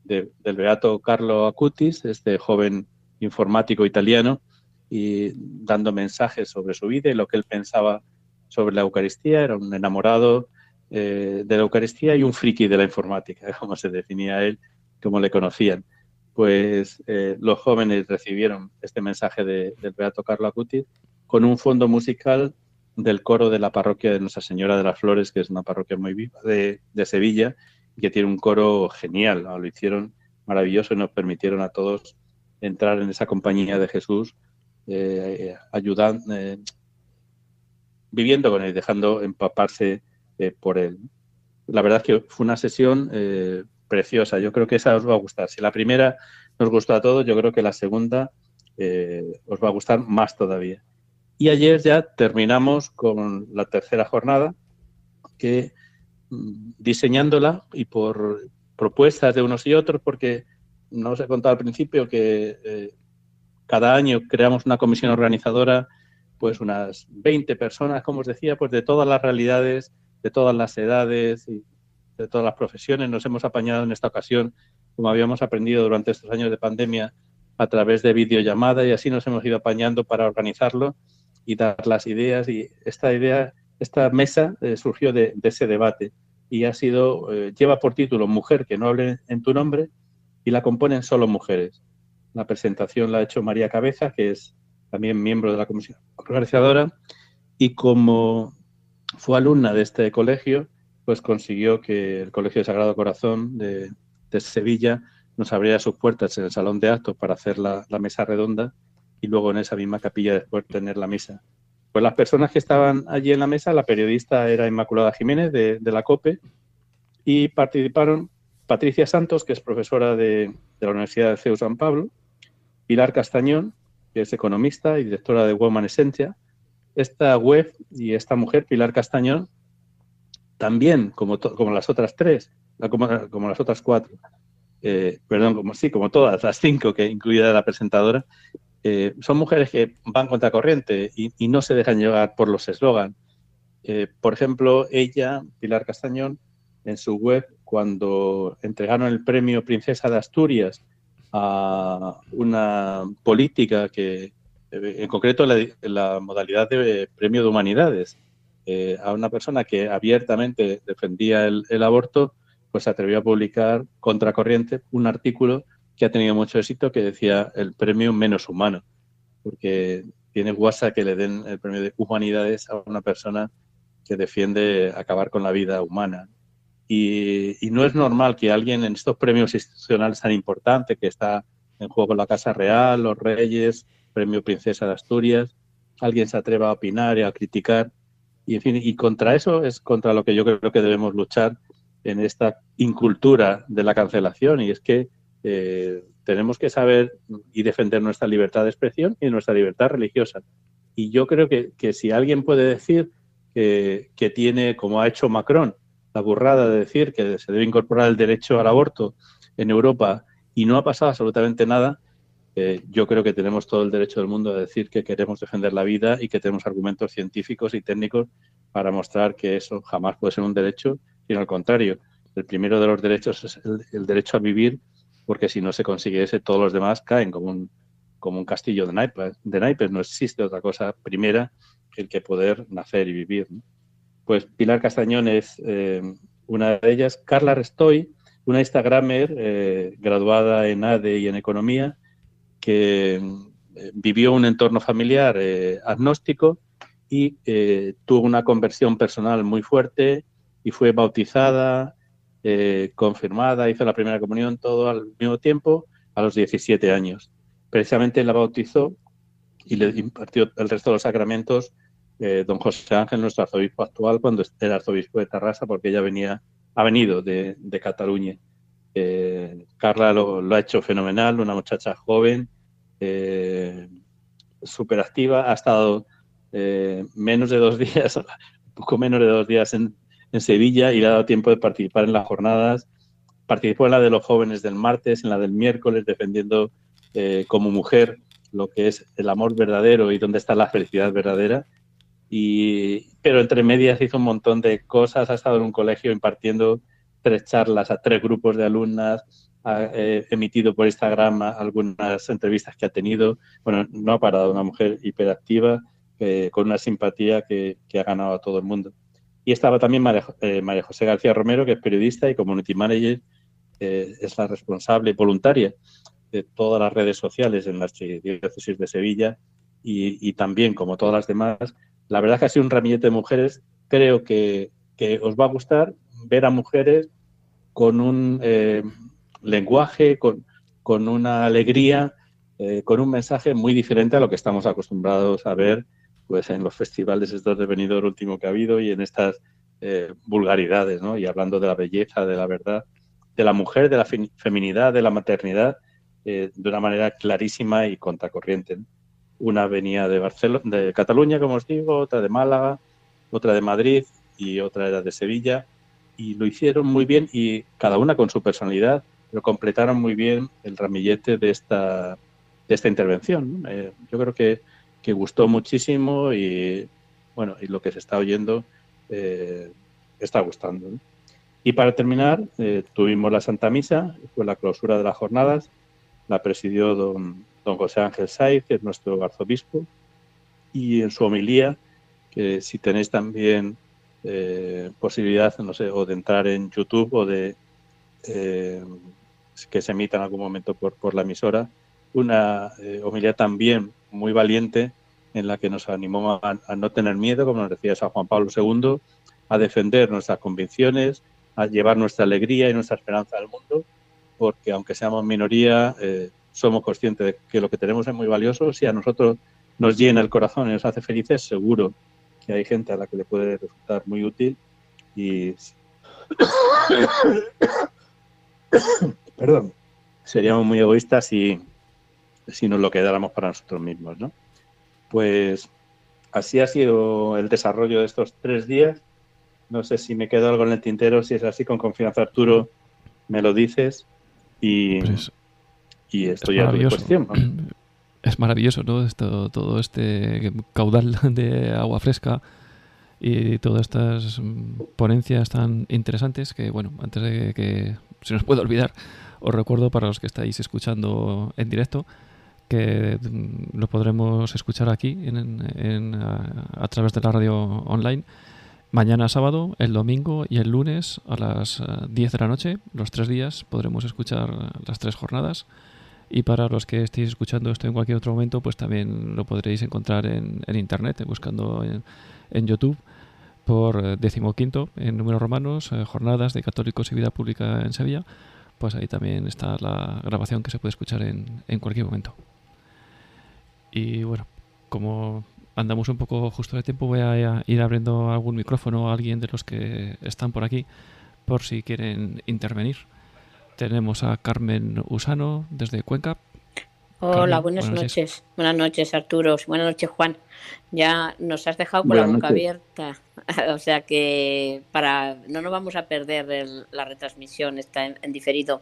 del beato Carlo Acutis, este joven informático italiano, y dando mensajes sobre su vida y lo que él pensaba sobre la Eucaristía. Era un enamorado eh, de la Eucaristía y un friki de la informática, como se definía él, como le conocían. Pues eh, los jóvenes recibieron este mensaje del Beato Carlo Acuti con un fondo musical del coro de la parroquia de Nuestra Señora de las Flores, que es una parroquia muy viva de, Sevilla, y que tiene un coro genial. Lo hicieron maravilloso y nos permitieron a todos entrar en esa compañía de Jesús, eh, ayudando, viviendo con él, dejando empaparse eh, por él. La verdad es que fue una sesión eh, preciosa. Yo creo que esa os va a gustar. Si la primera nos gustó a todos, yo creo que la segunda eh, os va a gustar más todavía. Y ayer ya terminamos con la tercera jornada, que mm, diseñándola y por propuestas de unos y otros, porque no os he contado al principio que cada año creamos una comisión organizadora, pues unas 20 personas, como os decía, pues de todas las realidades de todas las edades y de todas las profesiones. Nos hemos apañado en esta ocasión, como habíamos aprendido durante estos años de pandemia, a través de videollamada y así nos hemos ido apañando para organizarlo y dar las ideas. Y esta idea, esta mesa eh, surgió de, ese debate y ha sido, eh, lleva por título Mujer que no hable en tu nombre y la componen solo mujeres. La presentación la ha hecho María Cabeza, que es también miembro de la comisión organizadora, y como fue alumna de este colegio, pues consiguió que el Colegio de Sagrado Corazón de, Sevilla nos abriera sus puertas en el salón de actos para hacer la, mesa redonda y luego en esa misma capilla después tener la misa. Pues las personas que estaban allí en la mesa, la periodista era Inmaculada Jiménez de, la COPE y participaron Patricia Santos, que es profesora de, la Universidad de CEU San Pablo, Pilar Castañón, que es economista y directora de Woman Esencia, esta web y esta mujer, Pilar Castañón, también, como, las otras tres, como, las otras cuatro, eh, perdón, como sí, como todas las cinco, que incluida la presentadora, eh, son mujeres que van contra corriente y, no se dejan llevar por los eslogan. Eh, por ejemplo, ella, Pilar Castañón, en su web, cuando entregaron el premio Princesa de Asturias a una política que, en concreto la, modalidad de premio de humanidades. Eh, a una persona que abiertamente defendía el, aborto, pues se atrevió a publicar contracorriente un artículo que ha tenido mucho éxito que decía el premio menos humano, porque tiene guasa que le den el premio de humanidades a una persona que defiende acabar con la vida humana. Y, y, no es normal que alguien en estos premios institucionales tan importantes, que está en juego la Casa Real, los Reyes, Premio Princesa de Asturias, alguien se atreva a opinar y a criticar. Y, en fin, y contra eso es contra lo que yo creo que debemos luchar en esta incultura de la cancelación. Y es que eh, tenemos que saber y defender nuestra libertad de expresión y nuestra libertad religiosa. Y yo creo que, si alguien puede decir que, que, tiene, como ha hecho Macron, la burrada de decir que se debe incorporar el derecho al aborto en Europa y no ha pasado absolutamente nada, eh, yo creo que tenemos todo el derecho del mundo a decir que queremos defender la vida y que tenemos argumentos científicos y técnicos para mostrar que eso jamás puede ser un derecho, sino al contrario. El primero de los derechos es el, derecho a vivir, porque si no se consigue ese, todos los demás caen como un, como un castillo de naipes. De naipes. No existe otra cosa primera que el que poder nacer y vivir. Pues Pilar Castañón es eh, una de ellas. Carla Restoy, una Instagramer eh, graduada en ADE y en Economía, que eh, vivió un entorno familiar agnóstico y tuvo una conversión personal muy fuerte y fue bautizada, confirmada, hizo la primera comunión todo al mismo tiempo a los 17 años. Precisamente la bautizó y le impartió el resto de los sacramentos don José Ángel, nuestro arzobispo actual, cuando era arzobispo de Tarrasa, porque ella venía, ha venido de, Cataluña. Carla lo, ha hecho fenomenal, una muchacha joven, eh, súper activa, ha estado eh, menos de dos días, poco menos de dos días en, Sevilla y le ha dado tiempo de participar en las jornadas. Participó en la de los jóvenes del martes, en la del miércoles, defendiendo eh, como mujer lo que es el amor verdadero y dónde está la felicidad verdadera. Y, pero entre medias hizo un montón de cosas, ha estado en un colegio impartiendo tres charlas a tres grupos de alumnas, ha eh, emitido por Instagram algunas entrevistas que ha tenido. Bueno, no ha parado, una mujer hiperactiva, eh, con una simpatía que, ha ganado a todo el mundo. Y estaba también eh, María, José García Romero, que es periodista y community manager, es la responsable voluntaria de todas las redes sociales en las diócesis de Sevilla y, también, como todas las demás, la verdad es que ha sido un ramillete de mujeres. Creo que, que os va a gustar ver a mujeres con un lenguaje, con, con una alegría, eh, con un mensaje muy diferente a lo que estamos acostumbrados a ver pues en los festivales estos de venidor último que ha habido y en estas eh, vulgaridades, ¿no? Y hablando de la belleza, de la verdad, de la mujer, de la feminidad, de la maternidad, eh, de una manera clarísima y contracorriente. Una venía de Barcelona, de Cataluña, como os digo, otra de Málaga, otra de Madrid y otra era de Sevilla. Y lo hicieron muy bien y cada una con su personalidad pero completaron muy bien el ramillete de esta, de esta intervención. Eh, yo creo que, que, gustó muchísimo y, bueno, y lo que se está oyendo eh, está gustando. Y para terminar, eh, tuvimos la Santa Misa, fue la clausura de las jornadas, la presidió don, don José Ángel Saiz, que es nuestro arzobispo, y en su homilía, que si tenéis también posibilidad, no sé, o de entrar en YouTube o de que se emita en algún momento por, por la emisora, una eh, homilía también muy valiente en la que nos animó a, no tener miedo, como nos decía San Juan Pablo II, a defender nuestras convicciones, a llevar nuestra alegría y nuestra esperanza al mundo, porque aunque seamos minoría, eh, somos conscientes de que lo que tenemos es muy valioso. Si a nosotros nos llena el corazón y nos hace felices, seguro que hay gente a la que le puede resultar muy útil. Y perdón, seríamos muy egoístas si, si nos lo quedáramos para nosotros mismos, ¿no? Pues así ha sido el desarrollo de estos tres días. No sé si me quedo algo en el tintero, si es así, con confianza Arturo, me lo dices y, pues y esto ya es cuestión. Es maravilloso, ¿no? Esto, todo este caudal de agua fresca y todas estas ponencias tan interesantes que, bueno, antes de que se nos pueda olvidar, os recuerdo para los que estáis escuchando en directo que mm, lo podremos escuchar aquí en, a, través de la radio online mañana sábado, el domingo y el lunes a las 10 eh, de la noche, los tres días, podremos escuchar las tres jornadas. Y para los que estéis escuchando esto en cualquier otro momento, pues también lo podréis encontrar en, internet, buscando en, en, YouTube por eh, decimoquinto en números romanos, eh, jornadas de católicos y vida pública en Sevilla pues ahí también está la grabación que se puede escuchar en, en cualquier momento. Y bueno, como andamos un poco justo de tiempo. Voy a ir abriendo algún micrófono a alguien de los que están por aquí por si quieren intervenir. Tenemos a Carmen Usano desde Cuenca. Hola, buenas, noches. Buenas noches, Arturo. Buenas noches, Juan. Ya nos has dejado con la boca abierta. o sea que para no nos vamos a perder la retransmisión, está en, diferido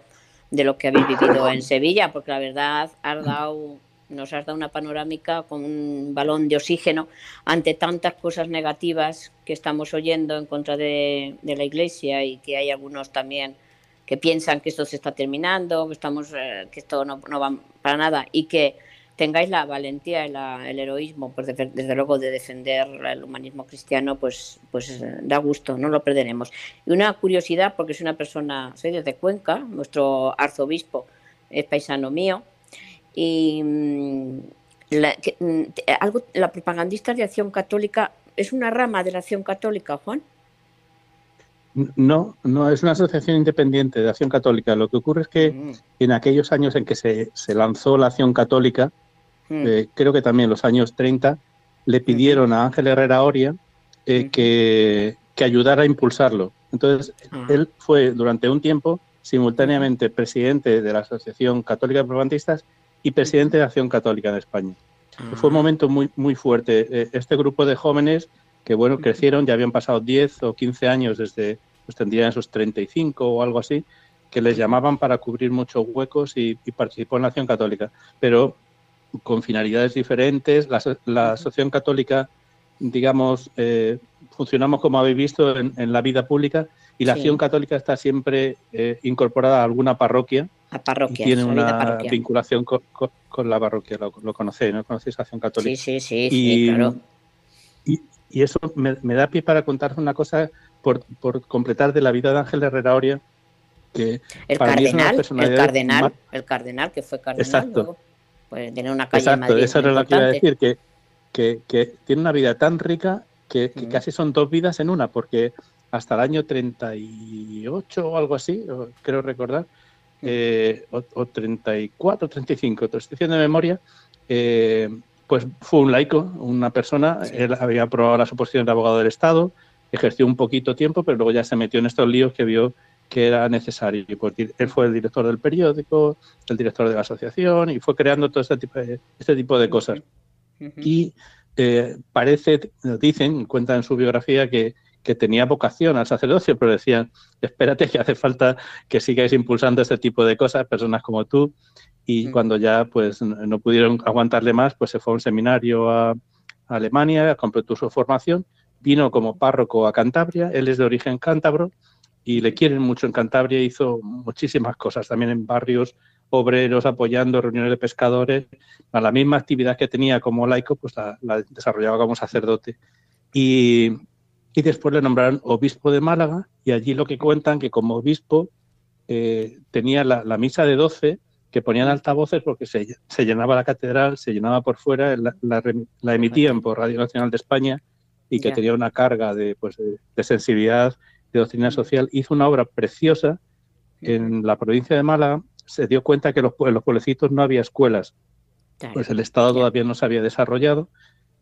de lo que habéis vivido en Sevilla, porque la verdad has dado, nos has dado una panorámica con un balón de oxígeno ante tantas cosas negativas que estamos oyendo en contra de, de la Iglesia y que hay algunos también que piensan que esto se está terminando, que estamos, eh, que esto no, no, va para nada y que tengáis la valentía y el heroísmo, pues desde, luego de defender el humanismo cristiano, pues, pues eh, da gusto, no lo perderemos. Y una curiosidad, porque soy una persona, soy desde Cuenca, nuestro arzobispo es paisano mío, y mm, la, mm, algo, la propagandista de Acción Católica es una rama de la Acción Católica, Juan. No, no, es una asociación independiente de Acción Católica. Lo que ocurre es que mm. en aquellos años en que se, lanzó la Acción Católica, mm. eh, creo que también en los años 30, le pidieron a Ángel Herrera Oria eh, que, ayudara a impulsarlo. Entonces, ah. él fue durante un tiempo simultáneamente presidente de la Asociación Católica de y presidente de Acción Católica en España. Fue un ah. momento muy, muy fuerte. Eh, este grupo de jóvenes que bueno, crecieron, ya habían pasado 10 o 15 años desde, pues tendrían esos 35 o algo así, que les llamaban para cubrir muchos huecos y, participó en la acción católica, pero con finalidades diferentes. La, asociación católica, digamos, eh, funcionamos como habéis visto en, la vida pública y la acción católica está siempre eh, incorporada a alguna parroquia. A parroquia. Tiene una vinculación con, la parroquia, lo, conocéis, ¿no? ¿Conocéis Acción Católica? Sí, sí, sí, claro. Y, eso me, da pie para contaros una cosa por, completar de la vida de Ángel Herrera Oria, que el cardenal, el cardenal, el cardenal que fue cardenal, Exacto. pues tiene una calle Exacto, eso era lo que iba a decir, que, que, tiene una vida tan rica que, mm. casi son dos vidas en una, porque hasta el año 38 o algo así, creo recordar, mm. eh, o, 34, 35, estoy diciendo de memoria, eh, pues fue un laico, una persona, él había aprobado las oposiciones de abogado del Estado, ejerció un poquito tiempo, pero luego ya se metió en estos líos que vio que era necesario. Pues, él fue el director del periódico, el director de la asociación y fue creando todo este tipo de, este tipo de cosas. Y eh, parece, dicen, cuentan en su biografía que, que tenía vocación al sacerdocio, pero decían, espérate que hace falta que sigáis impulsando este tipo de cosas, personas como tú, y cuando ya pues no pudieron aguantarle más, pues se fue a un seminario a, Alemania, completó su formación, vino como párroco a Cantabria, él es de origen cántabro y le quieren mucho en Cantabria, hizo muchísimas cosas, también en barrios obreros, apoyando reuniones de pescadores, a la misma actividad que tenía como laico, pues la, desarrollaba como sacerdote. Y, y, después le nombraron obispo de Málaga y allí lo que cuentan que como obispo eh, tenía la, la, misa de 12 que ponían altavoces porque se, se, llenaba la catedral, se llenaba por fuera, la, la, emitían por Radio Nacional de España y que tenía una carga de, pues, de, sensibilidad, de doctrina social. Hizo una obra preciosa en la provincia de Málaga. Se dio cuenta que los, en los pueblecitos no había escuelas, pues el Estado todavía no se había desarrollado.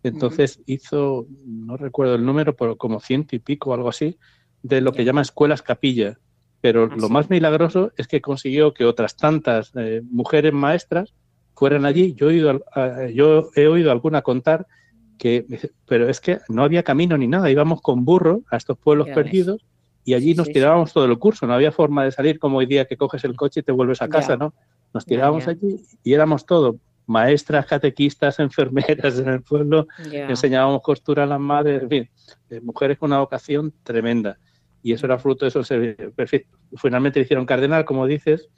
Entonces hizo, no recuerdo el número, pero como ciento y pico o algo así, de lo que llama escuelas capilla, pero lo más milagroso es que consiguió que otras tantas eh, mujeres maestras fueran allí. Yo he, oído, yo he oído alguna contar que, pero es que no había camino ni nada, íbamos con burro a estos pueblos perdidos y allí nos tirábamos todo el curso, no había forma de salir como hoy día que coges el coche y te vuelves a casa, ¿no? Nos tirábamos allí y éramos todo, maestras, catequistas, enfermeras en el pueblo, enseñábamos costura a las madres, en fin, eh, mujeres con una vocación tremenda y eso era fruto de eso. Finalmente le hicieron cardenal, como dices,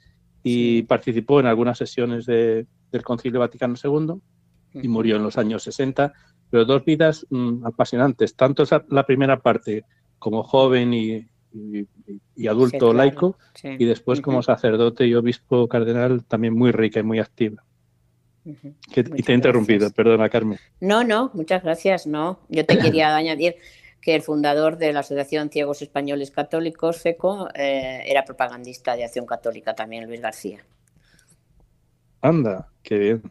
y participó en algunas sesiones del Concilio Vaticano II y murió en los años 60. Pero dos vidas mm, apasionantes, tanto la primera parte como joven y, adulto laico, y después como sacerdote y obispo cardenal también muy rica y muy activa. y te he interrumpido, perdona Carmen. No, no, muchas gracias, no. Yo te quería añadir que el fundador de la Asociación Ciegos Españoles Católicos, FECO, eh, era propagandista de Acción Católica también, Luis García. Anda, qué bien.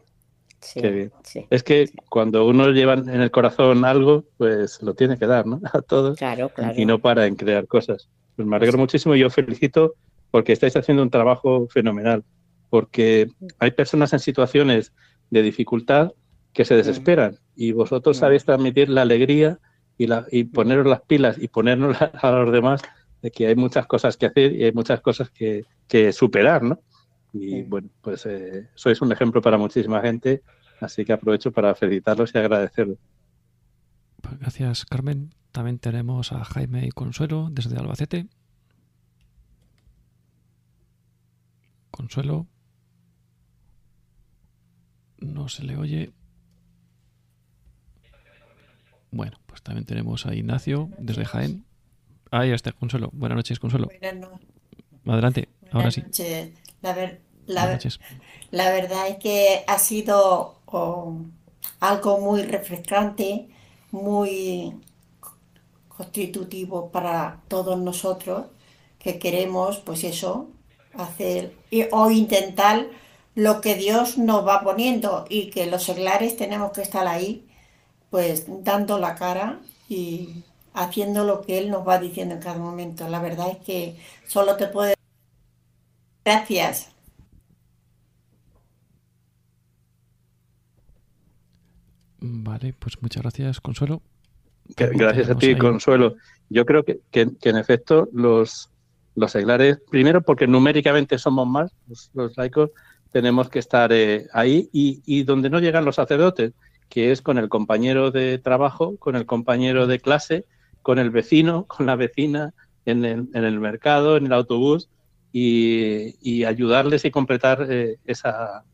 Qué bien. Es que cuando uno lleva en el corazón algo, pues lo tiene que dar, ¿no? A todos. Claro, claro. Y no para en crear cosas. Pues me alegro muchísimo y yo felicito porque estáis haciendo un trabajo fenomenal. Porque hay personas en situaciones de dificultad que se desesperan y vosotros sabéis transmitir la alegría y, la, y poneros las pilas y ponernos a los demás de que hay muchas cosas que hacer y hay muchas cosas que, que superar, ¿no? Y bueno, pues eh, sois un ejemplo para muchísima gente, así que aprovecho para felicitarlos y agradecerlos. Pues gracias, Carmen. También tenemos a Jaime y Consuelo desde Albacete. Consuelo. No se le oye. Bueno, pues también tenemos a Ignacio desde Jaén. Ahí está, Consuelo. Buenas noches, Consuelo. Adelante, ahora sí. La, la, verdad es que ha sido algo muy refrescante, muy constitutivo para todos nosotros que queremos, pues eso, hacer o intentar lo que Dios nos va poniendo y que los seglares tenemos que estar ahí, pues dando la cara y haciendo lo que Él nos va diciendo en cada momento. La verdad es que solo te puedo Gracias. Vale, pues muchas gracias, Consuelo. Gracias a ti, Consuelo. Yo creo que, en efecto los, los seglares, primero porque numéricamente somos más, los, laicos, tenemos que estar eh, ahí y, y, donde no llegan los sacerdotes, que es con el compañero de trabajo, con el compañero de clase, con el vecino, con la vecina, en el, mercado, en el autobús, y, ayudarles y completar eh, esa,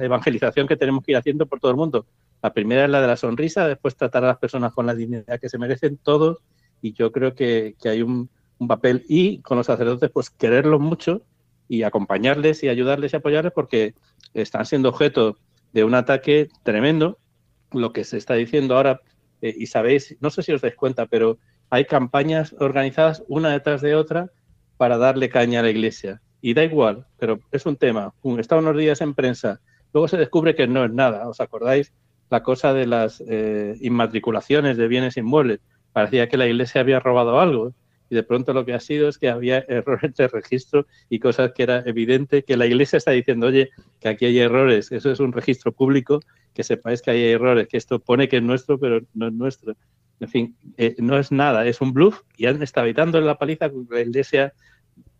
evangelización que tenemos que ir haciendo por todo el mundo. La primera es la de la sonrisa, después tratar a las personas con la dignidad que se merecen todos y yo creo que, hay un, papel y con los sacerdotes pues quererlos mucho y acompañarles y ayudarles y apoyarles porque están siendo objeto de un ataque tremendo. Lo que se está diciendo ahora, eh, y sabéis, no sé si os dais cuenta, pero hay campañas organizadas una detrás de otra para darle caña a la iglesia. Y da igual, pero es un tema. Está unos días en prensa, luego se descubre que no es nada. ¿Os acordáis la cosa de las eh, inmatriculaciones de bienes inmuebles? Parecía que la iglesia había robado algo y de pronto lo que ha sido es que había errores de registro y cosas que era evidente que la iglesia está diciendo, oye, que aquí hay errores, eso es un registro público, que sepáis que hay errores, que esto pone que es nuestro, pero no es nuestro. En fin, eh, no es nada, es un bluff y han estado evitando en la paliza la iglesia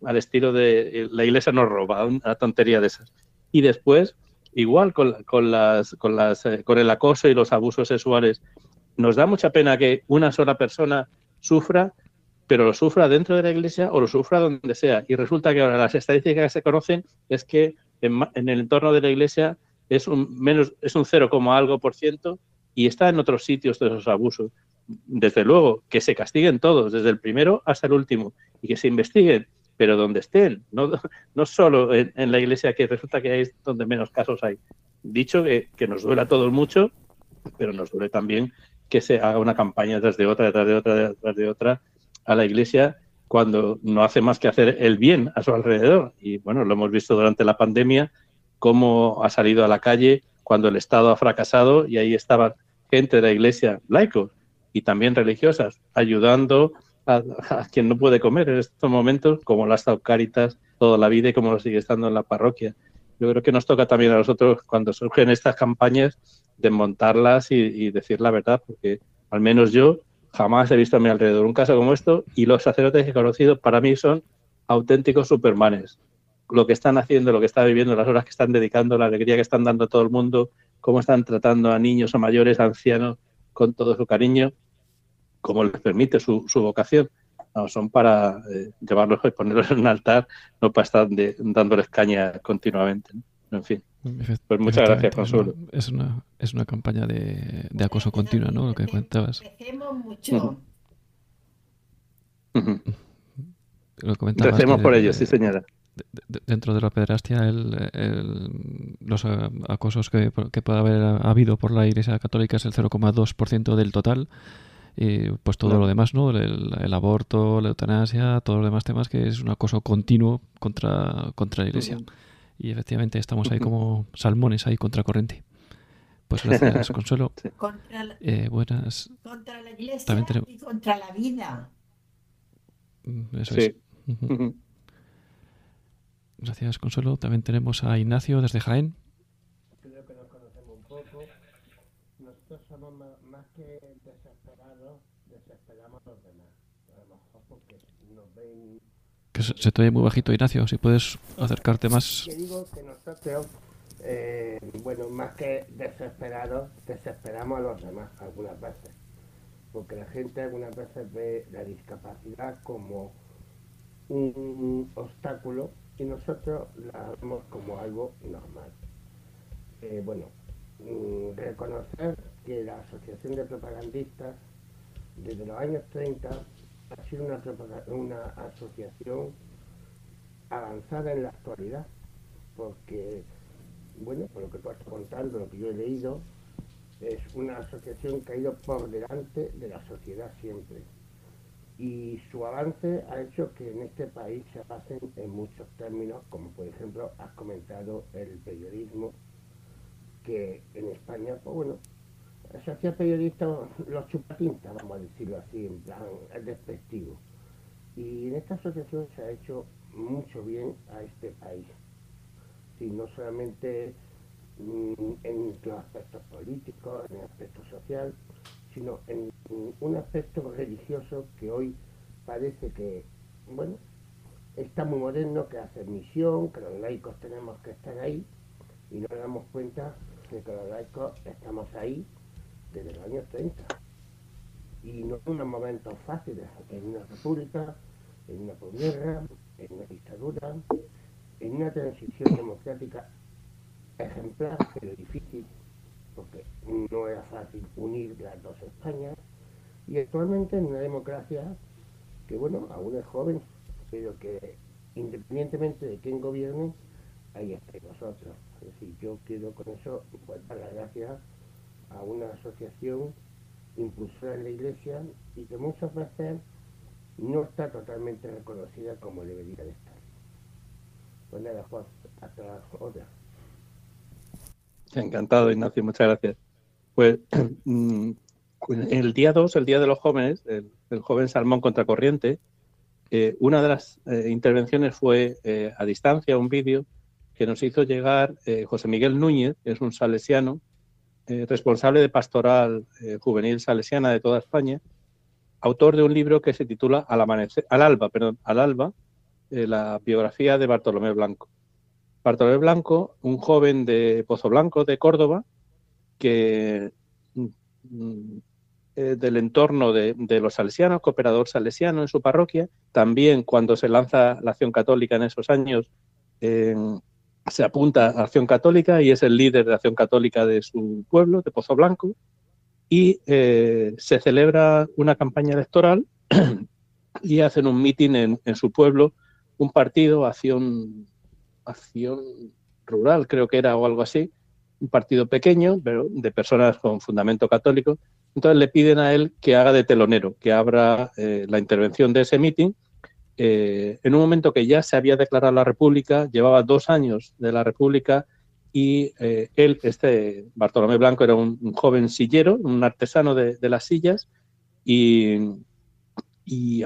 al estilo de la iglesia nos roba, una tontería de esas. Y después, igual con, las, con, las, eh, con el acoso y los abusos sexuales, nos da mucha pena que una sola persona sufra, pero lo sufra dentro de la iglesia o lo sufra donde sea. Y resulta que ahora las estadísticas que se conocen es que en, el entorno de la iglesia es un menos es un 0, algo por ciento y está en otros sitios de esos abusos. Desde luego, que se castiguen todos, desde el primero hasta el último, y que se investiguen pero donde estén, no, no solo en, la iglesia, que resulta que es donde menos casos hay. Dicho que, nos duele a todos mucho, pero nos duele también que se haga una campaña detrás de otra, detrás de otra, detrás de otra a la iglesia cuando no hace más que hacer el bien a su alrededor. Y bueno, lo hemos visto durante la pandemia, cómo ha salido a la calle cuando el Estado ha fracasado y ahí estaba gente de la iglesia, laicos y también religiosas, ayudando a, quien no puede comer en estos momentos, como lo ha estado Caritas toda la vida y como lo sigue estando en la parroquia. Yo creo que nos toca también a nosotros, cuando surgen estas campañas, desmontarlas y, y decir la verdad, porque al menos yo jamás he visto a mi alrededor un caso como esto y los sacerdotes que he conocido para mí son auténticos supermanes. Lo que están haciendo, lo que están viviendo, las horas que están dedicando, la alegría que están dando a todo el mundo, cómo están tratando a niños, a mayores, a ancianos con todo su cariño como les permite su, su vocación. No, son para eh, llevarlos y ponerlos en un altar, no para estar dándoles caña continuamente. En fin. Pues muchas gracias, Consuelo. Es una, es una campaña de, de acoso continuo, ¿no? Lo que comentabas. mucho. Lo comentabas por ello, sí, señora. dentro de la pederastia, el, los acosos que, que puede haber habido por la Iglesia Católica es el 0,2% del total y pues todo lo demás, ¿no? El, aborto, la eutanasia, todos los demás temas que es un acoso continuo contra, contra la Iglesia. Y efectivamente estamos ahí como salmones ahí contracorriente. Pues gracias, Consuelo. Contra la, eh, buenas. Contra la iglesia y contra la vida. Mm, eso es. Gracias, Consuelo. También tenemos a Ignacio desde Jaén. Creo que nos conocemos un poco. Nosotros somos más que desesperados, desesperamos a los demás. A lo mejor porque nos ven... Se, te oye muy bajito, Ignacio. Si puedes acercarte más. Que digo que nosotros, eh, bueno, más que desesperados, desesperamos a los demás algunas veces. Porque la gente algunas veces ve la discapacidad como un obstáculo y nosotros la vemos como algo normal. Eh, bueno, mm, reconocer que la Asociación de Propagandistas desde los años 30 ha sido una, asociación avanzada en la actualidad, porque, bueno, por lo que tú estás contando, lo que yo he leído, es una asociación que ha ido por delante de la sociedad siempre. Y su avance ha hecho que en este país se pasen en muchos términos, como por ejemplo has comentado el periodismo, que en España, pues bueno, hacía periodista los chupatintas, vamos a decirlo así, en plan despectivo. Y en esta asociación se ha hecho mucho bien a este país. Sí, no solamente mm, en los aspectos políticos, en el aspecto social, sino en un aspecto religioso que hoy parece que, bueno, está muy moderno, que hace misión, que los laicos tenemos que estar ahí y no nos damos cuenta de que los laicos estamos ahí desde los años 30. Y no en unos momentos fáciles, en una república, en una posguerra, en una dictadura, en una transición democrática ejemplar, pero difícil, porque no era fácil unir las dos Españas, y actualmente en una democracia que, bueno, aún es joven, pero que independientemente de quién gobierne, ahí estáis vosotros. Es decir, yo quiero con eso dar las gracias a una asociación impulsora en la Iglesia y que muchas veces no está totalmente reconocida como debería de estar. Pues nada, Juan, hasta otra. Encantado, Ignacio, muchas gracias. Pues mm, el día 2, el Día de los Jóvenes, el, joven Salmón Contracorriente, eh, una de las eh, intervenciones fue eh, a distancia, un vídeo que nos hizo llegar José Miguel Núñez, que es un salesiano, responsable de pastoral juvenil salesiana de toda España, autor de un libro que se titula Al, amanecer, al alba, perdón, al alba, la biografía de Bartolomé Blanco. Bartolomé Blanco, un joven de Pozo Blanco, de Córdoba, que mm, eh, del entorno de, los salesianos, cooperador salesiano en su parroquia. También cuando se lanza la acción católica en esos años, se apunta a Acción Católica y es el líder de Acción Católica de su pueblo, de Pozo Blanco. Y eh, se celebra una campaña electoral y hacen un mitin en, en, su pueblo, un partido, Acción, Acción Rural, creo que era o algo así, un partido pequeño, pero de personas con fundamento católico, entonces le piden a él que haga de telonero, que abra eh, la intervención de ese mitin. Eh, en un momento que ya se había declarado la República, llevaba dos años de la República y eh, él, este Bartolomé Blanco, era un, joven sillero, un artesano de, las sillas y,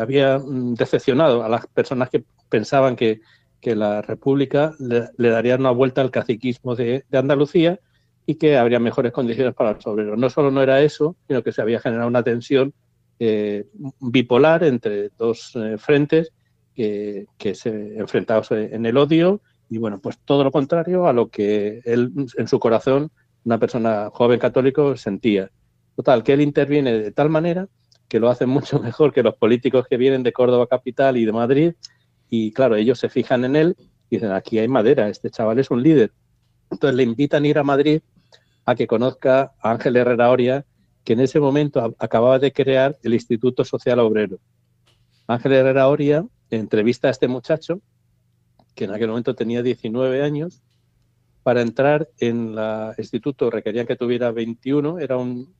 había mm, decepcionado a las personas que pensaban que, la República le, daría una vuelta al caciquismo de Andalucía y que habría mejores condiciones para los obreros. No solo no era eso, sino que se había generado una tensión eh, bipolar entre dos eh, frentes que, se enfrentados en el odio y bueno, pues todo lo contrario a lo que él en su corazón, una persona joven católico, sentía. Total, que él interviene de tal manera que lo hace mucho mejor que los políticos que vienen de Córdoba capital y de Madrid y claro, ellos se fijan en él y dicen, aquí hay madera, este chaval es un líder. Entonces le invitan a ir a Madrid a que conozca a Ángel Herrera Oria, que en ese momento acababa de crear el Instituto Social Obrero. Ángel Herrera Oria entrevista a este muchacho, que en aquel momento tenía 19 años, para entrar en el instituto requerían que tuviera 21, era un,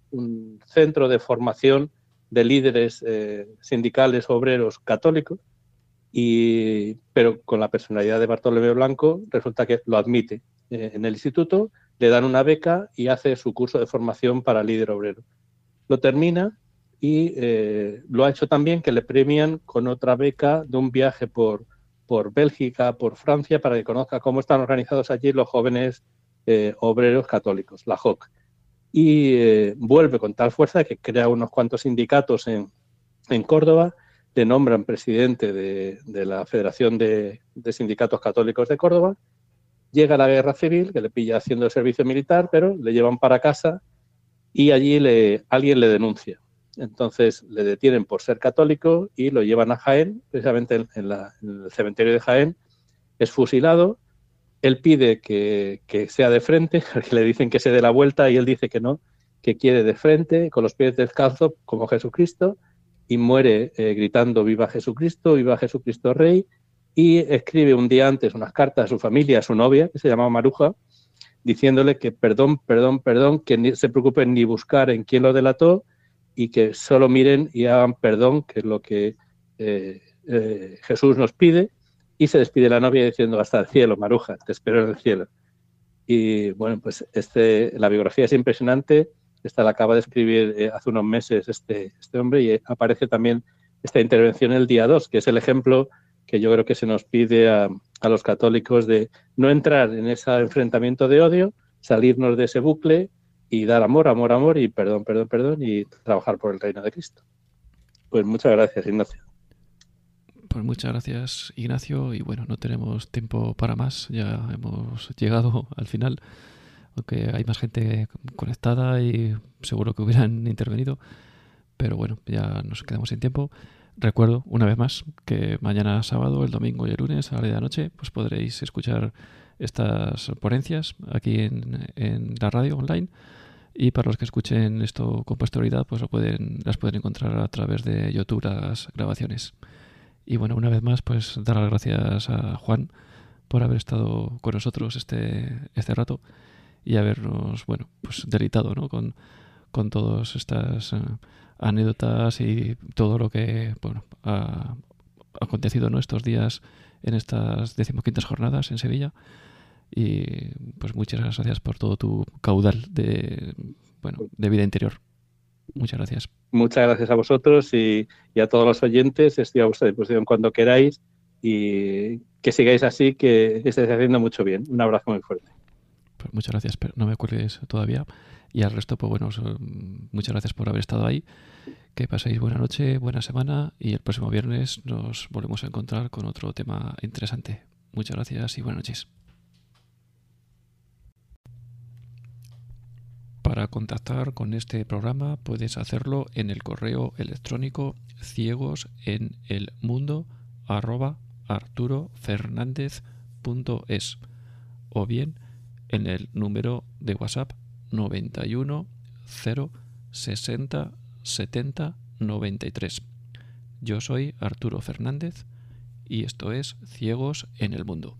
centro de formación de líderes eh, sindicales obreros católicos, y, pero con la personalidad de Bartolomé Blanco resulta que lo admite eh, en el instituto le dan una beca y hace su curso de formación para líder obrero. Lo termina y eh, lo ha hecho también que le premian con otra beca de un viaje por, por Bélgica, por Francia, para que conozca cómo están organizados allí los jóvenes eh, obreros católicos, la JOC. Y eh, vuelve con tal fuerza que crea unos cuantos sindicatos en, en Córdoba, le nombran presidente de, de la Federación de, de, Sindicatos Católicos de Córdoba, llega la guerra civil, que le pilla haciendo el servicio militar, pero le llevan para casa y allí le, alguien le denuncia. Entonces le detienen por ser católico y lo llevan a Jaén, precisamente en, el cementerio de Jaén, es fusilado. Él pide que, que, sea de frente, porque le dicen que se dé la vuelta y él dice que no, que quiere de frente, con los pies descalzos, como Jesucristo, y muere eh, gritando Viva Jesucristo, Viva Jesucristo Rey, y escribe un día antes unas cartas a su familia, a su novia, que se llamaba Maruja, diciéndole que perdón, perdón, perdón, que ni se preocupen ni buscar en quién lo delató y que solo miren y hagan perdón, que es lo que eh, eh, Jesús nos pide, y se despide la novia diciendo hasta el cielo, Maruja, te espero en el cielo. Y bueno, pues este, la biografía es impresionante, esta la acaba de escribir eh, hace unos meses este, este hombre y aparece también esta intervención el día 2, que es el ejemplo que yo creo que se nos pide a, a los católicos de no entrar en ese enfrentamiento de odio, salirnos de ese bucle y dar amor, amor, amor y perdón, perdón, perdón y trabajar por el reino de Cristo. Pues muchas gracias, Ignacio. Pues muchas gracias, Ignacio. Y bueno, no tenemos tiempo para más. Ya hemos llegado al final. Aunque hay más gente conectada y seguro que hubieran intervenido. Pero bueno, ya nos quedamos sin tiempo. Recuerdo una vez más que mañana sábado, el domingo y el lunes a la de la noche, pues podréis escuchar estas ponencias aquí en, en la radio online. Y para los que escuchen esto con posterioridad, pues lo pueden, las pueden encontrar a través de YouTube las grabaciones. Y bueno, una vez más, pues dar las gracias a Juan por haber estado con nosotros este, este rato y habernos, bueno, pues deleitado ¿no? con, con todas estas uh, anécdotas y todo lo que bueno, ha acontecido en estos días en estas decimoquintas jornadas en Sevilla. Y pues muchas gracias por todo tu caudal de, bueno, de vida interior. Muchas gracias. Muchas gracias a vosotros y, y, a todos los oyentes. Estoy a vuestra disposición cuando queráis y que sigáis así, que estáis haciendo mucho bien. Un abrazo muy fuerte. Pues muchas gracias, pero no me acuerdes todavía. Y al resto, pues bueno, muchas gracias por haber estado ahí. Que paséis buena noche, buena semana y el próximo viernes nos volvemos a encontrar con otro tema interesante. Muchas gracias y buenas noches. Para contactar con este programa puedes hacerlo en el correo electrónico ciegos en el mundo o bien en el número de WhatsApp 91 0 60 70 93. Yo soy Arturo Fernández y esto es Ciegos en el Mundo.